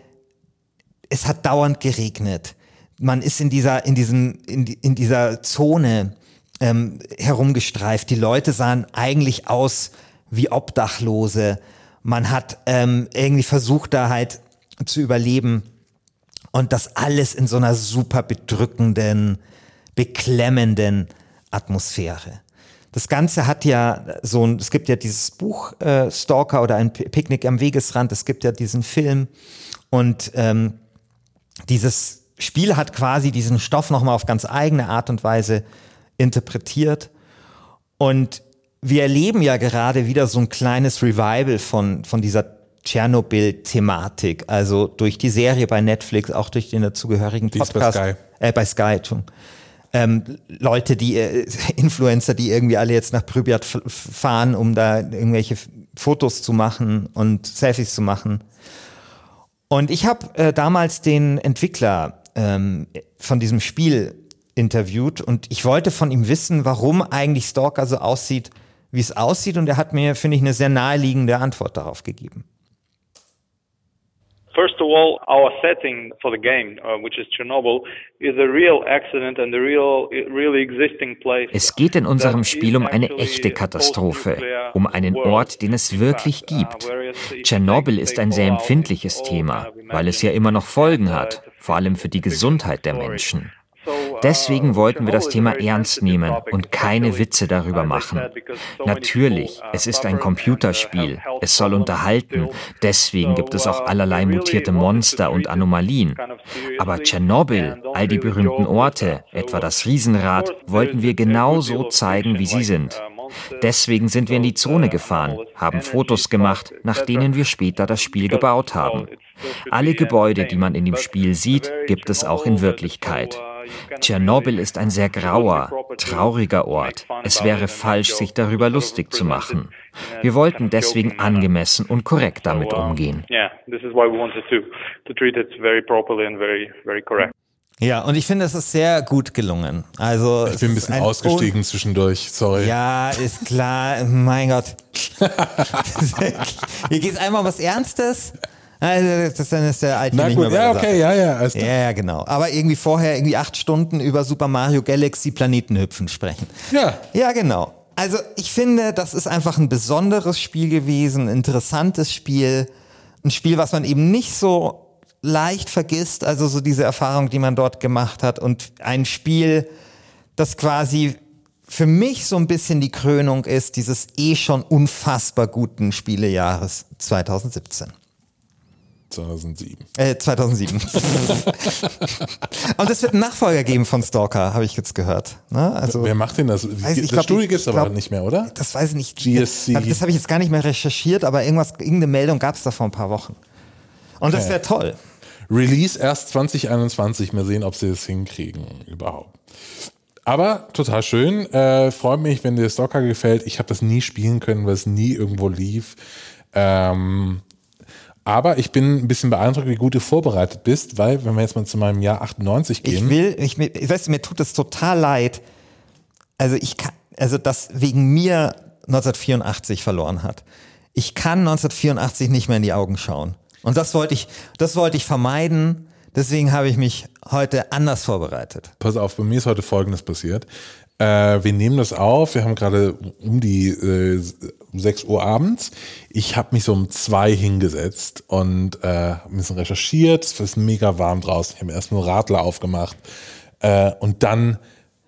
es hat dauernd geregnet. Man ist in dieser, in diesem, in, in dieser Zone ähm, herumgestreift. Die Leute sahen eigentlich aus wie Obdachlose. Man hat ähm, irgendwie versucht, da halt zu überleben. Und das alles in so einer super bedrückenden, beklemmenden Atmosphäre. Das Ganze hat ja so ein, es gibt ja dieses Buch äh, Stalker oder ein Pi- Picknick am Wegesrand, es gibt ja diesen Film und ähm, dieses Spiel hat quasi diesen Stoff nochmal auf ganz eigene Art und Weise interpretiert. Und wir erleben ja gerade wieder so ein kleines Revival von, von dieser Tschernobyl-Thematik. Also durch die Serie bei Netflix, auch durch den dazugehörigen ist bei Podcast. Sky. Äh, bei Sky, Entschuldigung. Ähm, Leute, die, äh, [laughs] Influencer, die irgendwie alle jetzt nach Pripyat f- fahren, um da irgendwelche Fotos zu machen und Selfies zu machen. Und ich habe äh, damals den Entwickler ähm, von diesem Spiel interviewt und ich wollte von ihm wissen, warum eigentlich Stalker so aussieht, wie es aussieht. Und er hat mir, finde ich, eine sehr naheliegende Antwort darauf gegeben. First of all, our setting for the game, uh, which is Chernobyl, is a real accident and a real, really existing place. Es geht in unserem Spiel um eine echte a Katastrophe, um einen. Ort, den es wirklich gibt. uh, if Tschernobyl ist ein sehr empfindliches Thema, weil es ja immer noch Folgen hat, vor allem für die Gesundheit der. Menschen. Deswegen wollten wir das a Thema ernst nehmen und keine Witze darüber machen. Natürlich, uh, es ist ein Computerspiel, es soll unterhalten, deswegen gibt es auch uh, allerlei mutierte Monster und Anomalien. Aber Tschernobyl, all die berühmten Orte, etwa das Riesenrad, wollten wir genau so zeigen, wie sie sind. uh, Deswegen sind wir in die Zone gefahren, haben Fotos gemacht, nach denen wir später das Spiel gebaut haben. Alle Gebäude, die man in dem Spiel sieht, gibt es auch in Wirklichkeit. Tschernobyl ist ein sehr grauer, trauriger Ort. Es wäre falsch, sich darüber lustig zu machen. Wir wollten deswegen angemessen und korrekt damit um, umgehen. Yeah, this is why we wanted to to treat it very properly and very very correct. Ja, und ich finde, es ist sehr gut gelungen. Also, Ich bin ein bisschen ausgestiegen zwischendurch, sorry. Ja, ist klar. Mein Gott. [laughs] [laughs] Hier geht es einmal um was Ernstes. Also, das, dann ist der alte Na gut, ja, okay, ja, ja. alles klar. Ja, ja, genau. Aber irgendwie vorher irgendwie acht Stunden über Super Mario Galaxy Planetenhüpfen sprechen. Ja. Ja, genau. Also ich finde, das ist einfach ein besonderes Spiel gewesen, ein interessantes Spiel, ein Spiel, was man eben nicht so leicht vergisst, also so diese Erfahrung, die man dort gemacht hat und ein Spiel, das quasi für mich so ein bisschen die Krönung ist dieses eh schon unfassbar guten Spielejahres 2017. 2007. Äh, 2007. Und es wird einen Nachfolger geben von Stalker, habe ich jetzt gehört. Ne? Also, Wer macht denn das? Weiß ich, das glaub, Studio gibt es aber nicht mehr, oder? Das weiß ich nicht. GSC. Das habe ich jetzt gar nicht mehr recherchiert, aber irgendwas, irgendeine Meldung gab es da vor ein paar Wochen. Und das wäre toll. Release erst 2021. Mal sehen, ob sie das hinkriegen überhaupt. Aber total schön. Äh, freut mich, wenn dir Stalker gefällt. Ich habe das nie spielen können, weil es nie irgendwo lief. Ähm, aber ich bin ein bisschen beeindruckt, wie gut du vorbereitet bist, weil, wenn wir jetzt mal zu meinem Jahr 98 gehen. Ich will, ich, ich weiß, mir tut es total leid. Also ich kann, also das wegen mir 1984 verloren hat. Ich kann 1984 nicht mehr in die Augen schauen. Und das wollte ich, das wollte ich vermeiden. Deswegen habe ich mich heute anders vorbereitet. Pass auf, bei mir ist heute Folgendes passiert. Äh, wir nehmen das auf, wir haben gerade um die äh, 6 Uhr abends. Ich habe mich so um zwei hingesetzt und äh, ein bisschen recherchiert. Es ist mega warm draußen. Ich habe erst nur Radler aufgemacht. Äh, und dann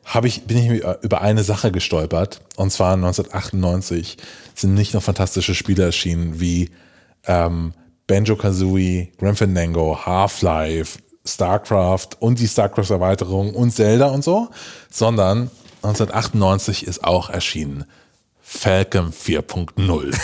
hab ich, bin ich über eine Sache gestolpert. Und zwar 1998 sind nicht nur fantastische Spiele erschienen wie ähm, Banjo-Kazooie, Grim Fandango, Half-Life, StarCraft und die StarCraft-Erweiterung und Zelda und so, sondern 1998 ist auch erschienen Falcon 4.0.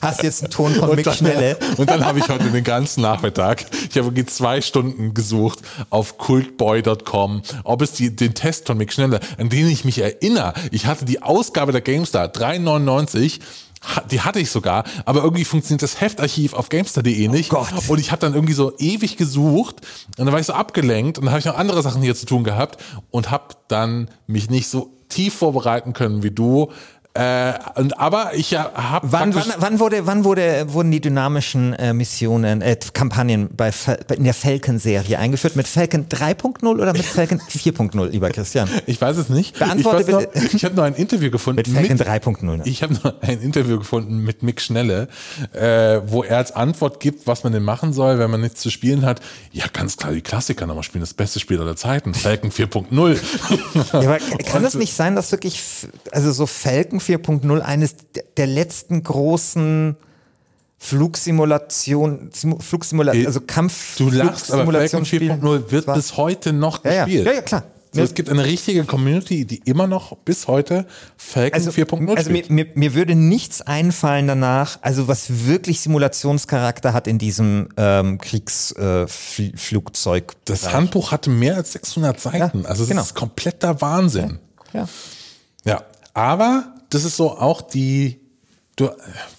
Hast jetzt einen Ton von Mick Schnelle. Und dann habe ich heute den ganzen Nachmittag, ich habe zwei Stunden gesucht auf cultboy.com, ob es die, den Test von Mick Schnelle, an den ich mich erinnere. Ich hatte die Ausgabe der GameStar 399 die hatte ich sogar, aber irgendwie funktioniert das Heftarchiv auf Gamestar.de nicht. Oh und ich habe dann irgendwie so ewig gesucht und dann war ich so abgelenkt und dann habe ich noch andere Sachen hier zu tun gehabt und habe dann mich nicht so tief vorbereiten können wie du. Äh, und, aber ich habe wann, wann, wann, wurde, wann wurde, wurden die dynamischen äh, Missionen, äh, Kampagnen bei, in der Falcon-Serie eingeführt? Mit Falcon 3.0 oder mit Falcon [laughs] 4.0, lieber Christian? Ich weiß es nicht. Beantworte ich bitte. Noch, ich habe nur ein Interview gefunden. Mit Falcon 3.0. Ne? Ich habe nur ein Interview gefunden mit Mick Schnelle, äh, wo er als Antwort gibt, was man denn machen soll, wenn man nichts zu spielen hat. Ja, ganz klar, die Klassiker nochmal spielen. Das beste Spiel aller Zeiten. Falcon 4.0. ja, aber [laughs] kann es nicht sein, dass wirklich, also so Falcon 4.0 eine eines der letzten großen Flugsimulation, Flugsimulation, also Kampf. Du lachst, aber Falcon 4.0 wird bis heute noch ja, gespielt. Ja, ja, klar. So, es gibt eine richtige Community, die immer noch bis heute Falcon also, 4.0 Also mir, mir, mir, würde nichts einfallen danach, also was wirklich Simulationscharakter hat in diesem ähm, Kriegsflugzeug. Äh, das Handbuch hatte mehr als 600 Seiten. Ja, also es genau. ist kompletter Wahnsinn. Ja. ja. Aber das ist so auch die, du,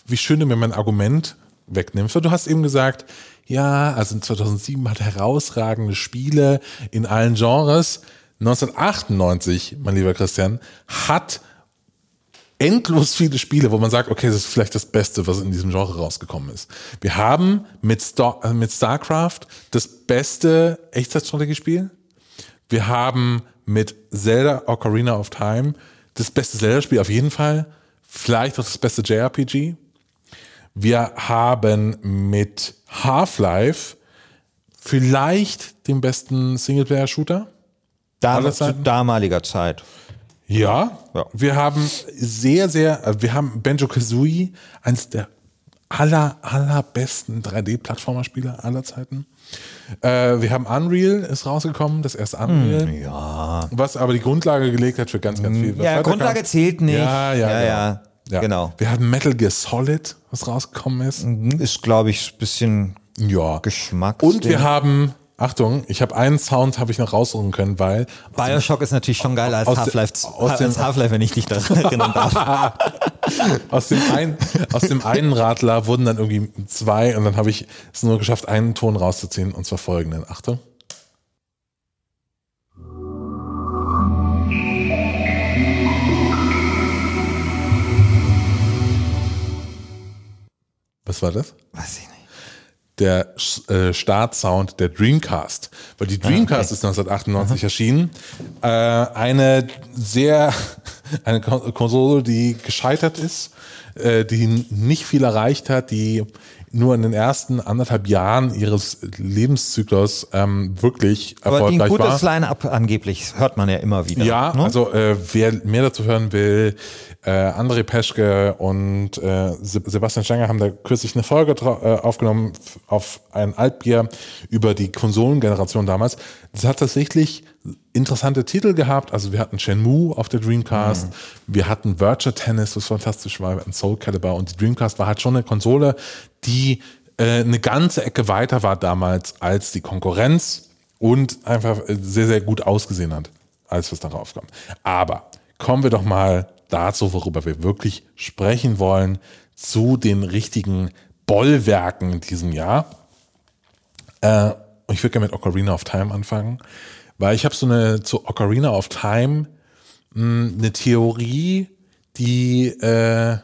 wie schön du mir mein Argument wegnimmst. Du hast eben gesagt, ja, also 2007 hat herausragende Spiele in allen Genres. 1998, mein lieber Christian, hat endlos viele Spiele, wo man sagt, okay, das ist vielleicht das Beste, was in diesem Genre rausgekommen ist. Wir haben mit, Star, äh, mit StarCraft das beste Echtzeitstrategiespiel. Wir haben mit Zelda Ocarina of Time das beste Zelda-Spiel auf jeden Fall. Vielleicht auch das beste JRPG. Wir haben mit Half-Life vielleicht den besten Singleplayer-Shooter. Dam zu damaliger Zeit. Ja, ja, wir haben sehr, sehr, wir haben Benjo Kazooie, eines der aller, allerbesten 3D-Plattformer-Spiele aller Zeiten. Äh, wir haben Unreal, ist rausgekommen, das erste Unreal. Hm, ja. Was aber die Grundlage gelegt hat für ganz, ganz viel. Ja, Grundlage kam. zählt nicht. Ja, ja, ja. ja. ja. Genau. Wir haben Metal Gear Solid, was rausgekommen ist. Mhm, ist, glaube ich, ein bisschen ja. Geschmack. Und wir haben Achtung, ich habe einen Sound habe ich noch raussuchen können, weil Bioshock ist natürlich schon geiler als Half-Life, als Half-Life, wenn ich dich da [laughs] erinnern darf. [laughs] aus dem einen, aus dem einen Radler wurden dann irgendwie zwei und dann habe ich es nur geschafft, einen Ton rauszuziehen und zwar folgenden. Achtung. Was war das? Weiß ich nicht der äh, Startsound der Dreamcast. Weil die Dreamcast ah, okay. ist 1988 Aha. erschienen. Äh, eine sehr, [laughs] eine Konsole, die gescheitert ist, äh, die nicht viel erreicht hat, die nur in den ersten anderthalb Jahren ihres Lebenszyklus ähm, wirklich erfolgreich war. Aber ein gutes Line-Up angeblich, hört man ja immer wieder. Ja, ne? also äh, wer mehr dazu hören will, äh, André Peschke und äh, Sebastian Stenger haben da kürzlich eine Folge äh, aufgenommen auf ein Altbier über die Konsolengeneration damals. Das hat tatsächlich interessante Titel gehabt. Also wir hatten Shenmue auf der Dreamcast, mhm. wir hatten Virtua Tennis, was fantastisch war, wir hatten Soul Calibur und die Dreamcast war halt schon eine Konsole, die äh, eine ganze Ecke weiter war damals als die Konkurrenz und einfach sehr, sehr gut ausgesehen hat, als was darauf kam. Aber kommen wir doch mal dazu, worüber wir wirklich sprechen wollen, zu den richtigen Bollwerken in diesem Jahr. Äh, ich würde gerne mit Ocarina of Time anfangen, weil ich habe so eine zu Ocarina of Time mh, hm, eine Theorie, die äh,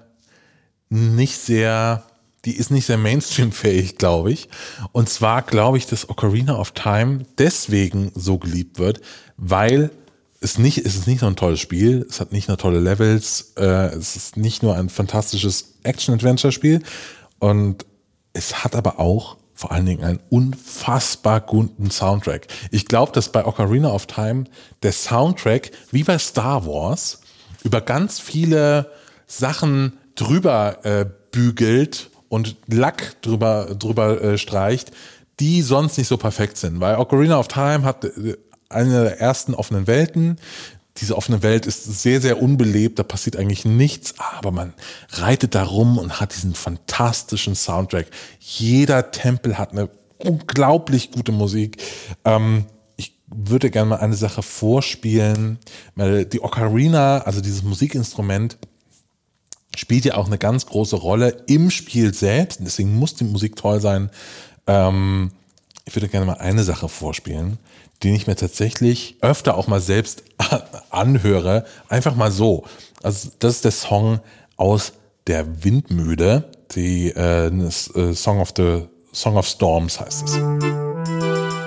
nicht sehr die ist nicht sehr Mainstream-fähig, glaube ich. Und zwar glaube ich, dass Ocarina of Time deswegen so geliebt wird, weil es nicht, es ist nicht nur ein tolles Spiel, es hat nicht nur tolle Levels, äh, es ist nicht nur ein fantastisches Action-Adventure-Spiel und es hat aber auch vor allen Dingen einen unfassbar guten Soundtrack. Ich glaube, dass bei Ocarina of Time der Soundtrack, wie bei Star Wars, über ganz viele Sachen drüber äh, bügelt und Lack drüber, drüber äh, streicht, die sonst nicht so perfekt sind. Weil Ocarina of Time hat äh, eine der ersten offenen Welten. Diese offene Welt ist sehr, sehr unbelebt, da passiert eigentlich nichts, aber man reitet da rum und hat diesen fantastischen Soundtrack. Jeder Tempel hat eine unglaublich gute Musik. Ähm, ich würde gerne mal eine Sache vorspielen. Die Ocarina, also dieses Musikinstrument, spielt ja auch eine ganz große Rolle im Spiel selbst. Deswegen muss die Musik toll sein. Ähm, ich würde gerne mal eine Sache vorspielen den ich mir tatsächlich öfter auch mal selbst [laughs] anhöre. Einfach mal so. Also das ist der Song aus der Windmüde, die äh, äh Song of the Song of Storms heißt es.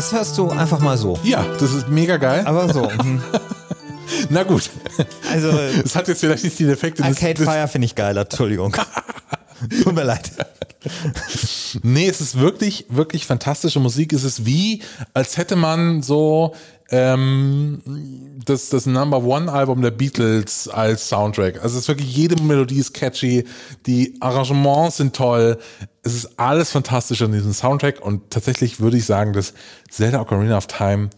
Das hörst du einfach mal so. Ja, das ist mega geil. Aber so. Mhm. [laughs] Na gut. Also, es hat jetzt vielleicht nicht die Effekte. Arcade des, Fire finde ich geiler, Entschuldigung. [laughs] [laughs] Tut mir leid. Nee, es ist wirklich, wirklich fantastische Musik. Es ist wie, als hätte man so ähm, das, das Number One Album der Beatles als Soundtrack. Also es ist wirklich, jede Melodie ist catchy, die Arrangements sind toll, es ist alles fantastisch an diesem Soundtrack und tatsächlich würde ich sagen, dass Zelda Ocarina of Time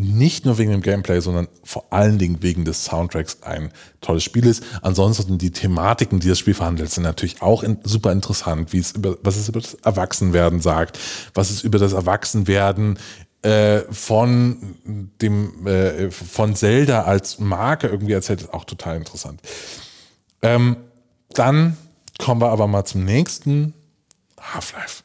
nicht nur wegen dem Gameplay, sondern vor allen Dingen wegen des Soundtracks ein tolles Spiel ist. Ansonsten die Thematiken, die das Spiel verhandelt, sind natürlich auch in, super interessant, wie es über, was es über das Erwachsenwerden sagt, was es über das Erwachsenwerden äh, von dem äh, von Zelda als Marke irgendwie erzählt, ist auch total interessant. Ähm, dann kommen wir aber mal zum nächsten Half-Life.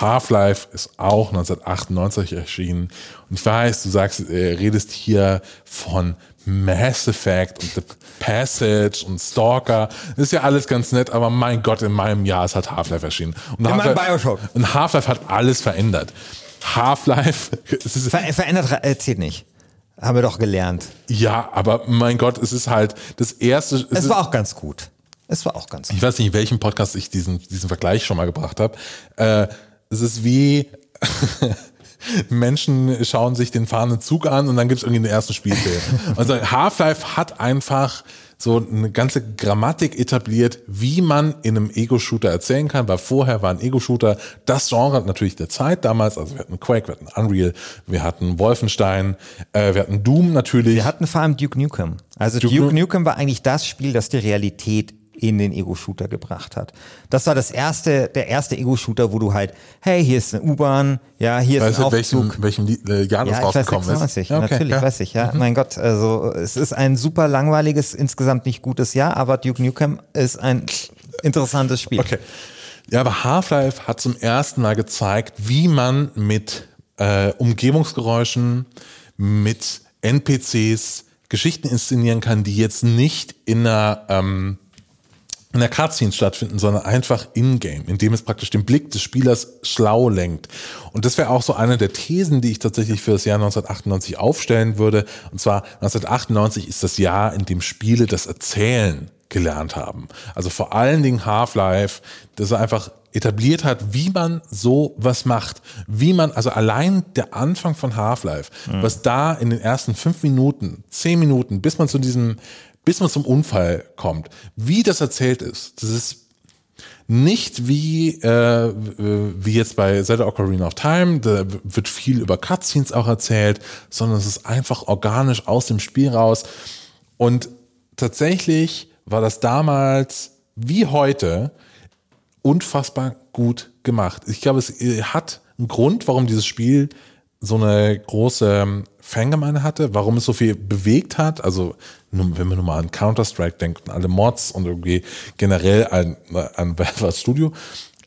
Half-Life ist auch 1998 erschienen. Und ich weiß, du sagst, äh, redest hier von Mass Effect und The Passage und Stalker. Das ist ja alles ganz nett, aber mein Gott, in meinem Jahr ist halt Half-Life erschienen. Und Half-Life Half hat alles verändert. Half-Life. [laughs] Ver verändert äh, zählt nicht. Haben wir doch gelernt. Ja, aber mein Gott, es ist halt das erste. Es, es war auch ganz gut. Es war auch ganz Ich weiß nicht, in welchem Podcast ich diesen, diesen Vergleich schon mal gebracht habe. Äh, es ist wie [laughs] Menschen schauen sich den fahrenden Zug an und dann gibt es irgendwie den ersten Spielfilm. [laughs] also Half-Life hat einfach so eine ganze Grammatik etabliert, wie man in einem Ego-Shooter erzählen kann, weil vorher war ein Ego-Shooter das Genre natürlich der Zeit damals, also wir hatten Quake, wir hatten Unreal, wir hatten Wolfenstein, äh, wir hatten Doom natürlich. Wir hatten vor allem Duke Nukem. Also Duke, Duke Nukem war eigentlich das Spiel, das die Realität in den Ego-Shooter gebracht hat. Das war das erste, der erste Ego-Shooter, wo du halt, hey, hier ist eine U-Bahn, ja, hier ist weißt ein du, Aufzug. Welchem, welchem äh, Jahr das ja, rausgekommen 96, ist? Ja, okay, natürlich, ja. weiß ich, ja. Mhm. Mein Gott, also es ist ein super langweiliges, insgesamt nicht gutes Jahr, aber Duke Nukem ist ein interessantes Spiel. Okay. Ja, aber Half-Life hat zum ersten Mal gezeigt, wie man mit äh, Umgebungsgeräuschen, mit NPCs Geschichten inszenieren kann, die jetzt nicht in einer ähm, in der Cutscene stattfinden, sondern einfach in-game, indem es praktisch den Blick des Spielers schlau lenkt. Und das wäre auch so eine der Thesen, die ich tatsächlich für das Jahr 1998 aufstellen würde. Und zwar 1998 ist das Jahr, in dem Spiele das Erzählen gelernt haben. Also vor allen Dingen Half-Life, das er einfach etabliert hat, wie man so was macht, wie man, also allein der Anfang von Half-Life, mhm. was da in den ersten fünf Minuten, zehn Minuten, bis man zu diesem bis man zum Unfall kommt. Wie das erzählt ist, das ist nicht wie, äh, wie jetzt bei Zelda Ocarina of Time, da wird viel über Cutscenes auch erzählt, sondern es ist einfach organisch aus dem Spiel raus. Und tatsächlich war das damals wie heute unfassbar gut gemacht. Ich glaube, es hat einen Grund, warum dieses Spiel so eine große Fangemeinde hatte, warum es so viel bewegt hat. Also wenn man nur mal an Counter-Strike denkt und alle Mods und irgendwie generell an, an Valve Studio.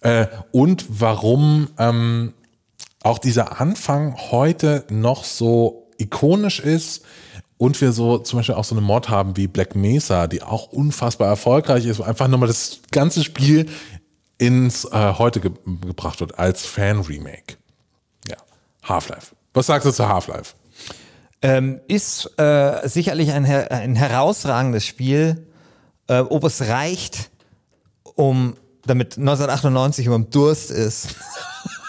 Äh, und warum ähm, auch dieser Anfang heute noch so ikonisch ist und wir so zum Beispiel auch so eine Mod haben wie Black Mesa, die auch unfassbar erfolgreich ist, wo einfach nochmal das ganze Spiel ins äh, heute ge gebracht wird als Fan-Remake. Ja, Half-Life. Was sagst du zu Half-Life? Ähm, ist äh, sicherlich ein, ein herausragendes Spiel. Äh, ob es reicht, um damit 1998 über dem Durst ist,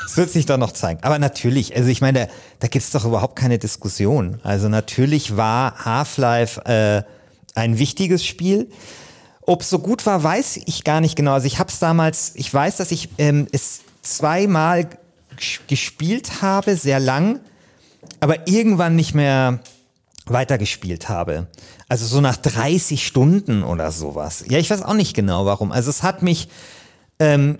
das wird sich doch noch zeigen. Aber natürlich, also ich meine, da, gibt es doch überhaupt keine Diskussion. Also natürlich war Half-Life äh, ein wichtiges Spiel. Ob es so gut war, weiß ich gar nicht genau. Also ich habe es damals, ich weiß, dass ich ähm, es zweimal gespielt habe, sehr lang aber irgendwann nicht mehr weitergespielt habe. Also so nach 30 Stunden oder sowas. Ja, ich weiß auch nicht genau warum. Also es hat mich ähm,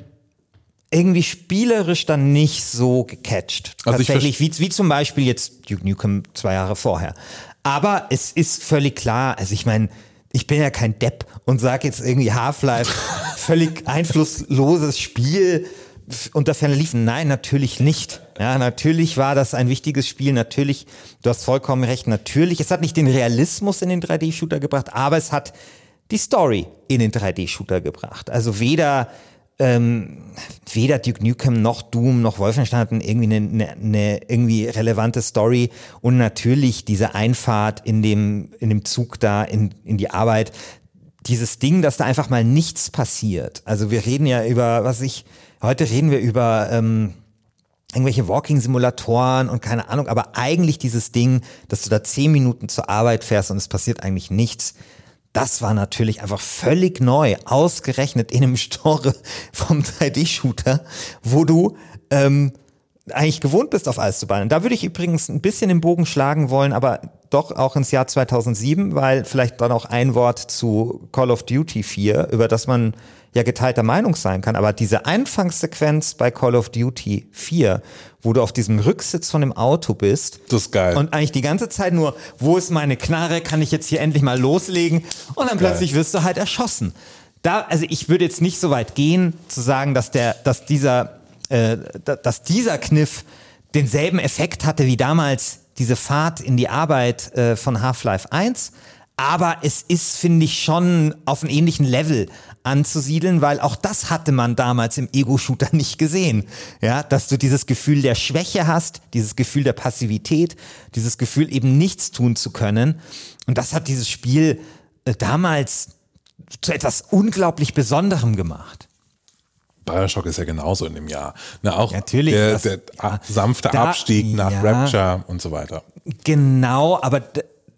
irgendwie spielerisch dann nicht so gecatcht. Also Tatsächlich, wie, wie zum Beispiel jetzt Duke Nukem zwei Jahre vorher. Aber es ist völlig klar, also ich meine, ich bin ja kein Depp und sage jetzt irgendwie Half-Life, [laughs] völlig einflussloses Spiel unter ferner liefen. Nein, natürlich nicht. Ja, natürlich war das ein wichtiges Spiel. Natürlich, du hast vollkommen recht. Natürlich, es hat nicht den Realismus in den 3D-Shooter gebracht, aber es hat die Story in den 3D-Shooter gebracht. Also weder ähm, weder Duke Nukem noch Doom noch Wolfenstein hatten irgendwie eine, eine, eine irgendwie relevante Story und natürlich diese Einfahrt in dem in dem Zug da in in die Arbeit dieses Ding, dass da einfach mal nichts passiert. Also wir reden ja über was ich Heute reden wir über ähm, irgendwelche Walking-Simulatoren und keine Ahnung, aber eigentlich dieses Ding, dass du da zehn Minuten zur Arbeit fährst und es passiert eigentlich nichts, das war natürlich einfach völlig neu, ausgerechnet in einem Store [laughs] vom 3D-Shooter, wo du ähm, eigentlich gewohnt bist, auf alles zu ballen. Da würde ich übrigens ein bisschen den Bogen schlagen wollen, aber doch auch ins Jahr 2007, weil vielleicht dann auch ein Wort zu Call of Duty 4, über das man ja geteilter Meinung sein kann. Aber diese Anfangssequenz bei Call of Duty 4, wo du auf diesem Rücksitz von dem Auto bist. Das ist geil. Und eigentlich die ganze Zeit nur, wo ist meine Knarre? Kann ich jetzt hier endlich mal loslegen? Und dann plötzlich wirst du halt erschossen. Da, also ich würde jetzt nicht so weit gehen, zu sagen, dass der, dass dieser, äh, dass dieser Kniff denselben Effekt hatte wie damals diese Fahrt in die Arbeit äh, von Half-Life 1. Aber es ist, finde ich, schon auf einem ähnlichen Level anzusiedeln, weil auch das hatte man damals im Ego-Shooter [laughs] nicht gesehen. Ja, dass du dieses Gefühl der Schwäche hast, dieses Gefühl der Passivität, dieses Gefühl eben nichts tun zu können. Und das hat dieses Spiel äh, damals zu etwas unglaublich Besonderem gemacht. Bioshock ist ja genauso in dem Jahr. Na, auch Natürlich, der, das, der ja, sanfte da, Abstieg nach ja, Rapture und so weiter. Genau, aber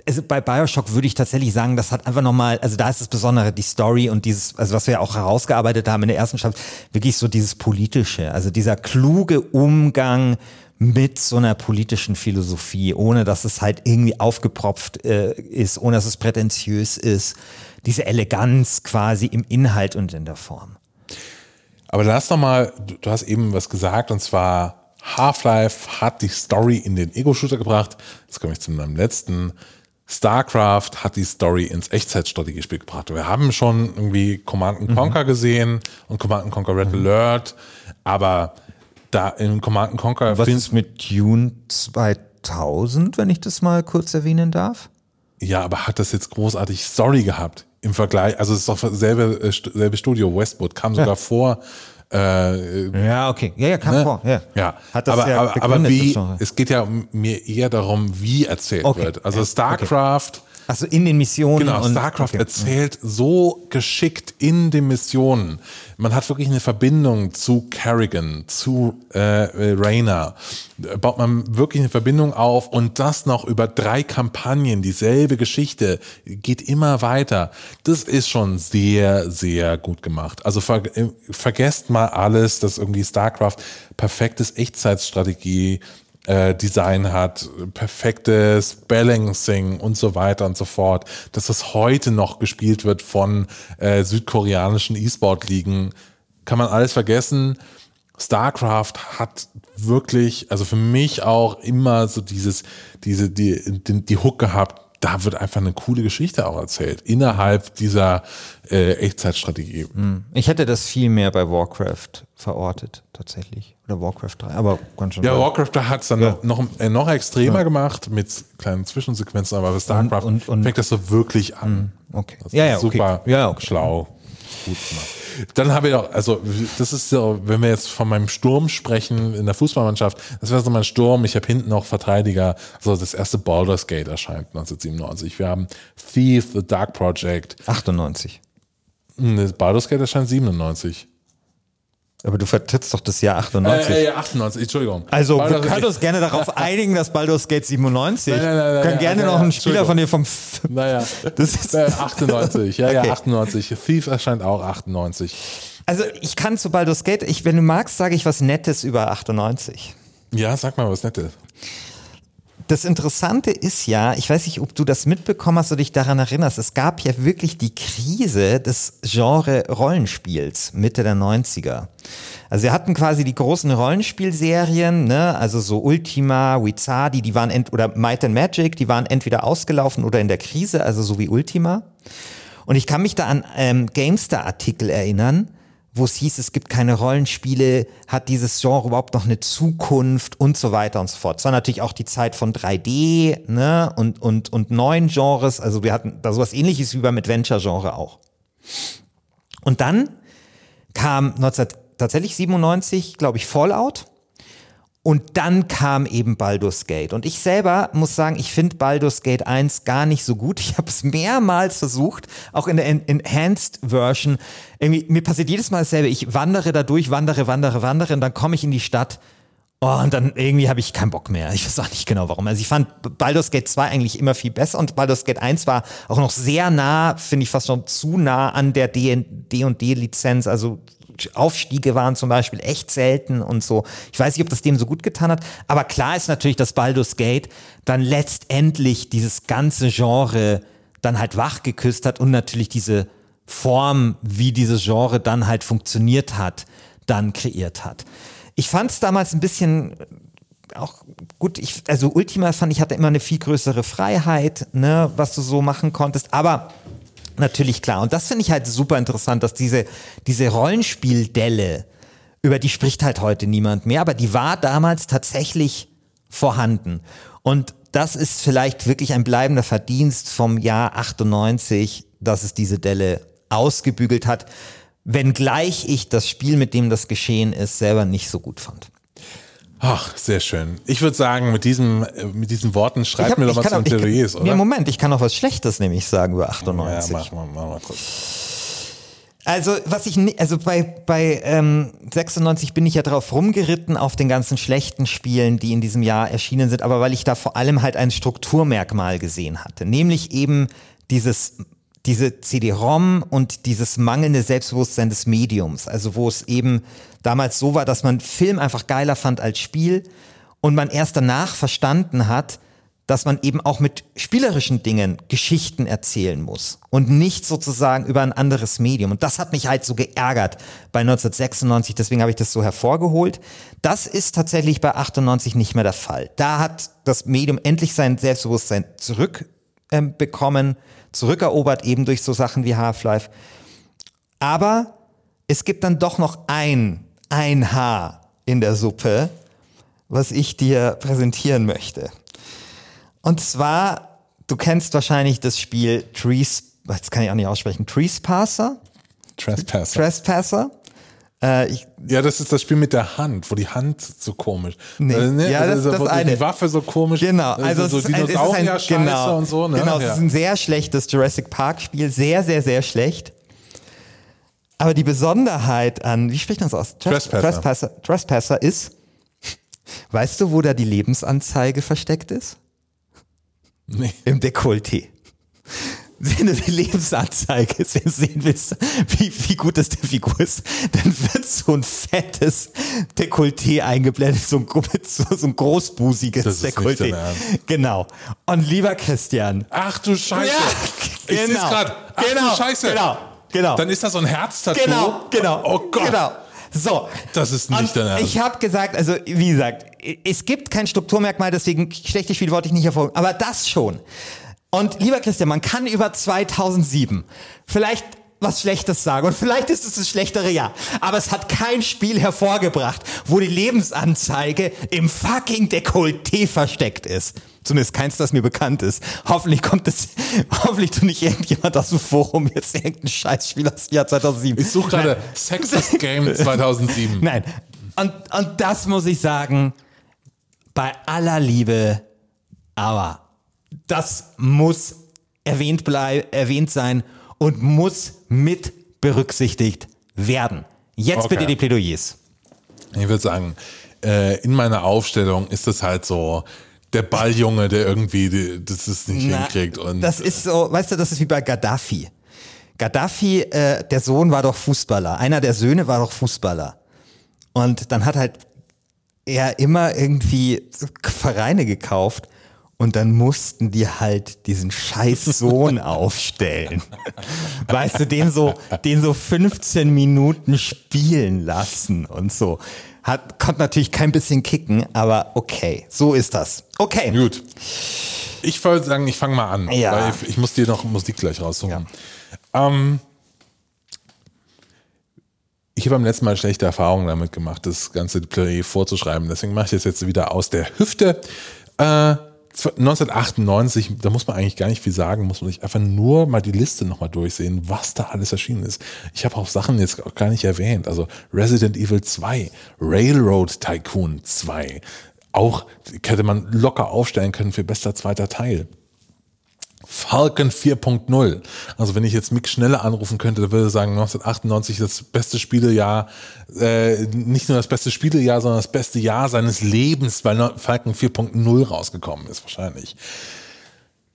also bei Bioshock würde ich tatsächlich sagen, das hat einfach nochmal, also da ist das Besondere, die Story und dieses, also was wir auch herausgearbeitet haben in der ersten Staffel, wirklich so dieses politische, also dieser kluge Umgang mit so einer politischen Philosophie, ohne dass es halt irgendwie aufgepropft äh, ist, ohne dass es prätentiös ist. Diese Eleganz quasi im Inhalt und in der Form. Aber lass doch mal, du hast eben was gesagt und zwar Half-Life hat die Story in den Ego-Shooter gebracht. Jetzt komme ich zu meinem letzten StarCraft hat die Story ins Echtzeitstrategiespiel gebracht. Wir haben schon irgendwie Command mhm. Conquer gesehen und Command Conquer Red mhm. Alert, aber da in Command Conquer. Was ist mit Dune 2000, wenn ich das mal kurz erwähnen darf? Ja, aber hat das jetzt großartig Story gehabt im Vergleich? Also es ist doch selbe, äh, selbe Studio, Westwood, kam sogar ja. vor äh, ja, okay. Ja, ja, kam ne? vor. Ja. ja. Hat das aber, ja aber, aber wie, es geht ja mir eher darum, wie erzählt okay. wird. Also StarCraft. Okay. Also in den Missionen. Genau, StarCraft okay. erzählt so geschickt in den Missionen. Man hat wirklich eine Verbindung zu Kerrigan, zu äh, Rainer. Baut man wirklich eine Verbindung auf und das noch über drei Kampagnen, dieselbe Geschichte, geht immer weiter. Das ist schon sehr, sehr gut gemacht. Also ver vergesst mal alles, dass irgendwie StarCraft perfektes Echtzeitstrategie äh, Design hat, perfektes Balancing und so weiter und so fort, dass das heute noch gespielt wird von äh, südkoreanischen E-Sport-Ligen, kann man alles vergessen. StarCraft hat wirklich, also für mich auch immer so dieses, diese, die, die, die Hook gehabt, da wird einfach eine coole Geschichte auch erzählt, innerhalb dieser äh, Echtzeitstrategie. Ich hätte das viel mehr bei Warcraft verortet, tatsächlich. Oder Warcraft 3, aber ganz schön. Ja, Warcraft hat es dann Ja. noch, noch, äh, noch extremer gemacht mit kleinen Zwischensequenzen, aber bei StarCraft Und- und- fängt das so wirklich an. okay. Das Ja, ja, okay. super Ja, okay. schlau. Gut gemacht. Dann habe ich auch, also das ist so, wenn wir jetzt von meinem Sturm sprechen in der Fußballmannschaft, das wäre so mein Sturm. Ich habe hinten noch Verteidiger. So das erste Baldur's Gate erscheint 1997. Wir haben Thief, The Dark Project. 98. Das Baldur's Gate erscheint 97. Aber du vertrittst doch das Jahr 98. Äh, äh, 98, Entschuldigung. Also, wir Baldur's können Gate- uns gerne darauf [laughs] einigen, dass Baldur's Gate 97. Nein, nein, nein, nein, können gerne noch einen Spieler von dir vom. Naja, [laughs] Das ist- äh, 98, ja, Okay. ja, 98. Thief erscheint auch 98. Also, ich kann zu Baldur's Gate, ich, wenn du magst, sage ich was Nettes über 98. Ja, sag mal was Nettes. Das Interessante ist ja, ich weiß nicht, ob du das mitbekommen hast oder dich daran erinnerst, es gab ja wirklich die Krise des Genre Rollenspiels Mitte der 90er. Also wir hatten quasi die großen Rollenspielserien, ne, also so Ultima, Wizardi, die waren ent oder Might and Magic, die waren entweder ausgelaufen oder in der Krise, also so wie Ultima. Und ich kann mich da an ähm, GameStar-Artikel erinnern, wo es hieß, es gibt keine Rollenspiele, hat dieses Genre überhaupt noch eine Zukunft und so weiter und so fort. Es war natürlich auch die Zeit von 3D ne, und, und, und neuen Genres. Also wir hatten da sowas ähnliches wie beim Adventure-Genre auch. Und dann kam 19, tatsächlich 97, glaube ich, Fallout. Und dann kam eben Baldur's Gate. Und ich selber muss sagen, ich finde Baldur's Gate 1 gar nicht so gut. [laughs] Ich habe es mehrmals versucht, auch in der En- Enhanced Version. Irgendwie, mir passiert jedes Mal dasselbe. Ich wandere da durch, wandere, wandere, wandere und dann komme ich in die Stadt. Oh, und dann irgendwie habe ich keinen Bock mehr. Ich weiß auch nicht genau warum. Also ich fand Baldur's Gate 2 eigentlich immer viel besser und Baldur's Gate 1 war auch noch sehr nah, finde ich fast schon zu nah an der D&D-Lizenz. Also Aufstiege waren zum Beispiel echt selten und so. Ich weiß nicht, ob das dem so gut getan hat, aber klar ist natürlich, dass Baldur's Gate dann letztendlich dieses ganze Genre dann halt wach geküsst hat und natürlich diese Form, wie dieses Genre dann halt funktioniert hat, dann kreiert hat. Ich fand es damals ein bisschen auch gut, ich, also Ultima fand ich hatte immer eine viel größere Freiheit, ne, was du so machen konntest, aber natürlich klar. Und das finde ich halt super interessant, dass diese, diese Rollenspieldelle, über die spricht halt heute niemand mehr, aber die war damals tatsächlich vorhanden. Und das ist vielleicht wirklich ein bleibender Verdienst vom Jahr 98, dass es diese Delle ausgebügelt hat, wenngleich ich das Spiel, mit dem das geschehen ist, selber nicht so gut fand. Ach, sehr schön. Ich würde sagen, mit, diesem, äh, mit diesen Worten schreib hab- mir doch zum ich kann- Plädoyers, oder? Nee, Moment, ich kann auch was Schlechtes nämlich sagen über ja, 98. mach mal, mach mal kurz. Also was ich also bei bei ähm, 96 bin ich ja drauf rumgeritten auf den ganzen schlechten Spielen, die in diesem Jahr erschienen sind, aber weil ich da vor allem halt ein Strukturmerkmal gesehen hatte, nämlich eben dieses diese CD-ROM und dieses mangelnde Selbstbewusstsein des Mediums, also wo es eben damals so war, dass man Film einfach geiler fand als Spiel und man erst danach verstanden hat, dass man eben auch mit spielerischen Dingen Geschichten erzählen muss und nicht sozusagen über ein anderes Medium. Und das hat mich halt so geärgert bei 1996, deswegen habe ich das so hervorgeholt. Das ist tatsächlich bei 98 nicht mehr der Fall. Da hat das Medium endlich sein Selbstbewusstsein zurückbekommen, ähm, bekommen, zurückerobert eben durch so Sachen wie Half-Life. Aber es gibt dann doch noch ein, ein Haar in der Suppe, was ich dir präsentieren möchte. Und zwar, du kennst wahrscheinlich das Spiel Trees, das kann ich auch nicht aussprechen, Trespasser? Trespasser. Trespasser? Äh, ich, ja, das ist das Spiel mit der Hand, wo die Hand so komisch. Nee. Äh, ne? Ja, das- also, das wo eine. Die Waffe so komisch. genau, äh, also so es ist ein, es ist ein, genau, und so. Ne? genau, es ja. ist ein sehr schlechtes Jurassic Park Spiel, sehr, sehr, sehr schlecht. Aber die Besonderheit an, wie spricht man das aus? Tres- Trespasser. Trespasser, Trespasser ist, [laughs] weißt du, wo da die Lebensanzeige versteckt ist? nee. Im Dekolleté. Wenn du die Lebensanzeige [laughs] sehen willst, wie, wie gut das der Figur ist, dann wird so ein fettes Dekolleté eingeblendet, so ein, [laughs] so, so ein großbusiges Das Dekolleté. Genau. Und lieber Christian. Ach du Scheiße. Ja, Ich genau. seh's grad. Ach Genau, du Scheiße. genau, genau. Dann ist da so ein Herztattoo. Genau, genau. Oh Gott. Genau. So. Das ist nicht Und dein Ernst. Ich habe gesagt, also wie gesagt, es gibt kein Strukturmerkmal, deswegen schlechte Spiele wollte ich nicht hervorheben, aber das schon. Und lieber Christian, man kann über 2007 vielleicht was Schlechtes sagen und vielleicht ist es das schlechtere Jahr, aber es hat kein Spiel hervorgebracht, wo die Lebensanzeige im fucking Dekolleté versteckt ist. Zumindest keins, das mir bekannt ist. Hoffentlich kommt es, [laughs] hoffentlich tut nicht irgendjemand aus dem Forum jetzt irgendein Scheißspiel aus dem Jahr 2007. Ich suche gerade Sexist Game 2007. [laughs] Nein. Und, und das muss ich sagen, bei aller Liebe, aber das muss erwähnt, blei erwähnt sein und muss mit berücksichtigt werden. Jetzt Okay. bitte die Plädoyers. Ich würde sagen, äh, in meiner Aufstellung ist das halt so der Balljunge, der irgendwie die, das ist nicht Na, hinkriegt. Und das ist so, weißt du, das ist wie bei Gaddafi. Gaddafi, äh, der Sohn war doch Fußballer. Einer der Söhne war doch Fußballer. Und dann hat halt er immer irgendwie Vereine gekauft und dann mussten die halt diesen scheiß Sohn [laughs] aufstellen. Weißt du, den so, den so 15 Minuten spielen lassen und so. Hat, konnte natürlich kein bisschen kicken, aber okay, so ist das. Okay. Gut. Ich wollte sagen, ich fange mal an, Ja. weil ich, ich muss dir noch Musik gleich raussuchen. Ähm, ich habe beim letzten Mal schlechte Erfahrungen damit gemacht, das ganze Plädoyer vorzuschreiben. Deswegen mache ich das jetzt wieder aus der Hüfte. Äh, 1998, da muss man eigentlich gar nicht viel sagen, muss man sich einfach nur mal die Liste nochmal durchsehen, was da alles erschienen ist. Ich habe auch Sachen jetzt auch gar nicht erwähnt. Also Resident Evil 2, Railroad Tycoon 2, auch hätte man locker aufstellen können für bester zweiter Teil. Falcon 4.0. Also wenn ich jetzt Mick Schneller anrufen könnte, dann würde er sagen 1998 das beste Spielejahr, äh, nicht nur das beste Spielejahr, sondern das beste Jahr seines Lebens, weil Falcon 4.0 rausgekommen ist wahrscheinlich.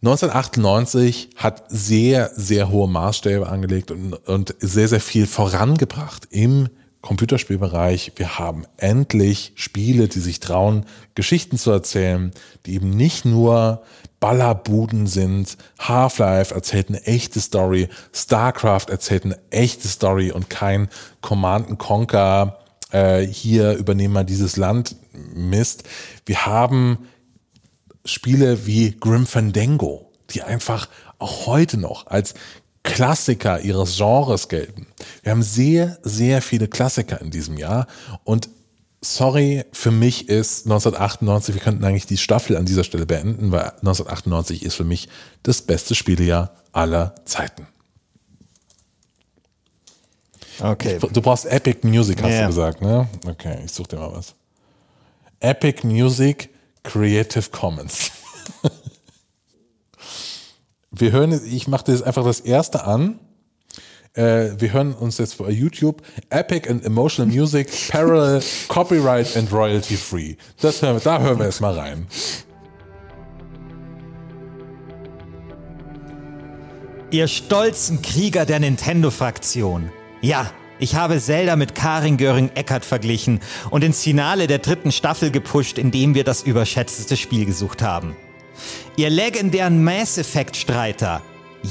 1998 hat sehr, sehr hohe Maßstäbe angelegt und, und sehr, sehr viel vorangebracht im Computerspielbereich. Wir haben endlich Spiele, die sich trauen, Geschichten zu erzählen, die eben nicht nur Ballerbuden sind. Half-Life erzählt eine echte Story. StarCraft erzählt eine echte Story und kein Command Conquer, äh, hier übernehmen wir dieses Land Mist. Wir haben Spiele wie Grim Fandango, die einfach auch heute noch als Klassiker ihres Genres gelten. Wir haben sehr, sehr viele Klassiker in diesem Jahr und sorry, für mich ist 1998, wir könnten eigentlich die Staffel an dieser Stelle beenden, weil 1998 ist für mich das beste Spielejahr aller Zeiten. Okay. Du brauchst Epic Music, hast Ja. du gesagt, ne? Okay, ich such dir mal was. Epic Music Creative Commons. [laughs] wir hören, ich mache das einfach das erste an. Äh, wir hören uns jetzt bei YouTube Epic and Emotional Music [laughs] Parallel Copyright and Royalty Free. Das hören wir, da hören wir jetzt mal rein. Ihr stolzen Krieger der Nintendo-Fraktion. Ja, ich habe Zelda mit Karin Göring-Eckert verglichen und ins Finale der dritten Staffel gepusht, indem wir das überschätzte Spiel gesucht haben. Ihr legendären Mass Effect-Streiter.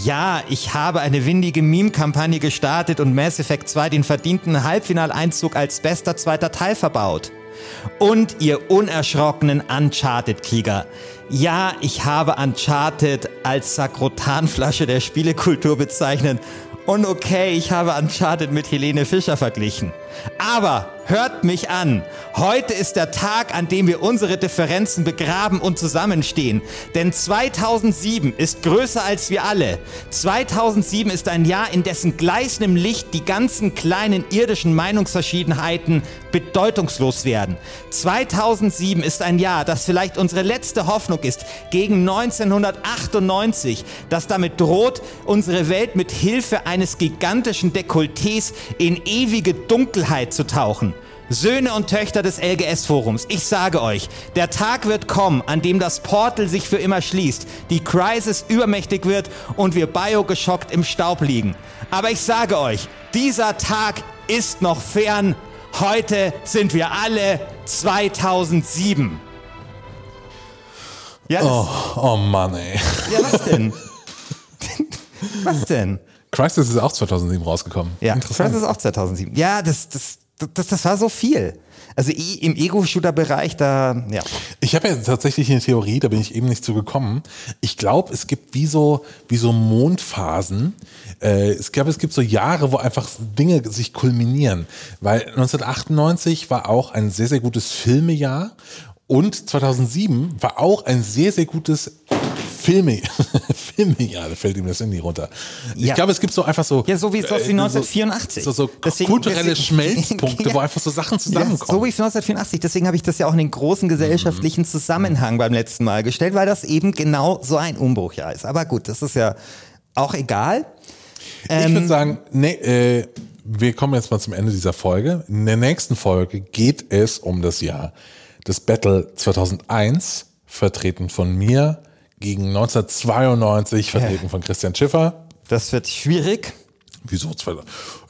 Ja, ich habe eine windige Meme-Kampagne gestartet und Mass Effect 2 den verdienten Halbfinaleinzug als bester zweiter Teil verbaut. Und ihr unerschrockenen Uncharted-Krieger. Ja, ich habe Uncharted als Sakrotanflasche der Spielekultur bezeichnet. Und okay, ich habe Uncharted mit Helene Fischer verglichen. Aber hört mich an. Heute ist der Tag, an dem wir unsere Differenzen begraben und zusammenstehen. Denn 2007 ist größer als wir alle. 2007 ist ein Jahr, in dessen gleißendem Licht die ganzen kleinen irdischen Meinungsverschiedenheiten bedeutungslos werden. 2007 ist ein Jahr, das vielleicht unsere letzte Hoffnung ist gegen 1998, das damit droht, unsere Welt mit Hilfe eines gigantischen Dekolletés in ewige Dunkelheit zu tauchen. Söhne und Töchter des LGS-Forums, ich sage euch, der Tag wird kommen, an dem das Portal sich für immer schließt, die Crisis übermächtig wird und wir biogeschockt im Staub liegen. Aber ich sage euch, dieser Tag ist noch fern. Heute sind wir alle 2007. Ja, das, Oh, oh Mann, ey. ja was denn? [laughs] was denn? Crisis ist auch 2007 rausgekommen. Ja, Interessant. Crisis ist auch 2007. Ja, das, das, das, das war so viel. Also im Ego-Shooter-Bereich, da, ja. Ich habe ja tatsächlich eine Theorie, da bin ich eben nicht zu gekommen. Ich glaube, es gibt wie so, wie so Mondphasen. Äh, ich glaube, es gibt so Jahre, wo einfach Dinge sich kulminieren. Weil 1998 war auch ein sehr, sehr gutes Filmejahr. Und 2007 war auch ein sehr, sehr gutes Filme, [laughs] Filme, ja, da fällt ihm das Handy runter. Ich Ja. glaube, es gibt so einfach so. Ja, so wie, so wie äh, 1984. So, so Deswegen- kulturelle deswegen- Schmelzpunkte, [laughs] Ja. wo einfach so Sachen Ja, zusammenkommen. so wie 1984. Deswegen habe ich das ja auch in den großen gesellschaftlichen Zusammenhang beim letzten Mal gestellt, weil das eben genau so ein Umbruchjahr ist. Aber gut, das ist ja auch egal. ich Ähm, würde sagen, nee, äh, wir kommen jetzt mal zum Ende dieser Folge. In der nächsten Folge geht es um das Jahr des Battle 2001, vertreten von mir, gegen 1992, vertreten von Christian Schiffer. Das wird schwierig. Wieso? zwei-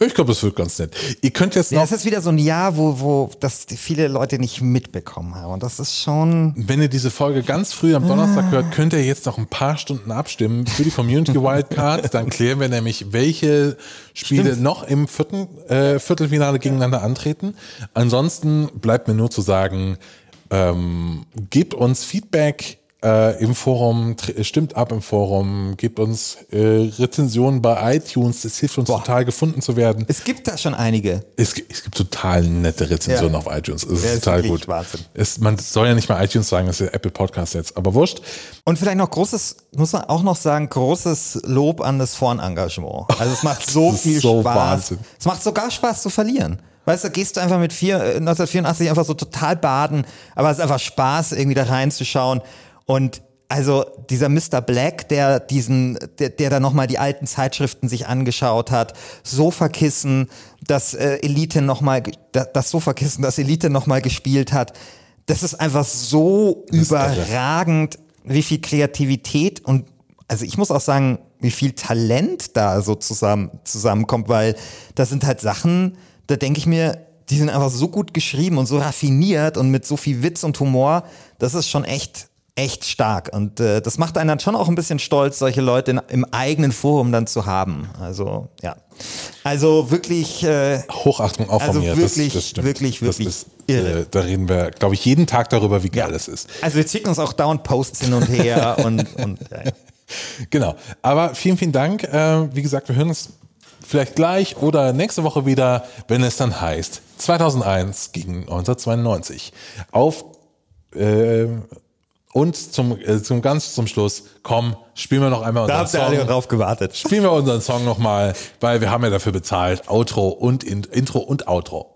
Ich glaube, das wird ganz nett. Ihr könnt jetzt Ja, noch, es ist wieder so ein Jahr, wo, wo das viele Leute nicht mitbekommen haben. Und das ist schon. wenn ihr diese Folge ganz früh am Donnerstag hört, könnt ihr jetzt noch ein paar Stunden abstimmen für die Community Wildcard. [laughs] Dann klären wir nämlich, welche Spiele noch im vierten äh, Viertelfinale gegeneinander antreten. Ansonsten bleibt mir nur zu sagen, ähm, gebt uns Feedback äh, im Forum, tr- stimmt ab im Forum, gebt uns äh, Rezensionen bei iTunes. Das hilft uns total gefunden zu werden. Es gibt da schon einige. Es, gibt- es gibt total nette Rezensionen Ja. auf iTunes. Es ist Ja, ist total wirklich gut. Wahnsinn. Es, man soll ja nicht mal iTunes sagen, das ist ja Apple Podcast jetzt, aber wurscht. Und vielleicht noch großes, muss man auch noch sagen, großes Lob an das Vorn-Engagement. Also es macht [laughs] so Das ist viel so Spaß. Wahnsinn. Es macht sogar Spaß zu verlieren. Weißt du, gehst du einfach mit vier, äh, 1984 einfach so total baden, aber es ist einfach Spaß, irgendwie da reinzuschauen. Und also dieser Mr. Black, der diesen, der, der da nochmal die alten Zeitschriften sich angeschaut hat, Sofakissen, das äh, Elite nochmal, das Sofakissen, das Elite nochmal gespielt hat, das ist einfach so irre. überragend, wie viel Kreativität und also ich muss auch sagen, wie viel Talent da so zusammen, zusammenkommt, weil da sind halt Sachen, da denke ich mir, die sind einfach so gut geschrieben und so raffiniert und mit so viel Witz und Humor, das ist schon echt, echt stark. Und äh, das macht einen dann schon auch ein bisschen stolz, solche Leute in, im eigenen Forum dann zu haben. Also, ja. Also wirklich, äh, Hochachtung auch Also von mir. wirklich, das, das stimmt. wirklich, das wirklich ist, irre. Äh, da reden wir, glaube ich, jeden Tag darüber, wie geil es ist. also wir schicken uns auch dauernd Posts hin und her [laughs] und, und ja. [laughs] Genau. Aber vielen, vielen Dank. Äh, wie gesagt, wir hören uns vielleicht gleich oder nächste Woche wieder, wenn es dann heißt 2001 gegen 1992. Auf äh, und zum, äh, zum ganz zum Schluss, komm, spielen wir noch einmal da unseren habt ihr alle Song. drauf gewartet. Spielen wir unseren Song nochmal, weil wir haben ja dafür bezahlt. Outro und In Intro und Outro.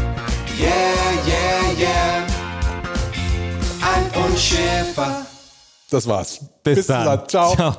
yeah, yeah, yeah. Alf und Schäfer. Das war's. Bis, dann. Ciao. Ciao.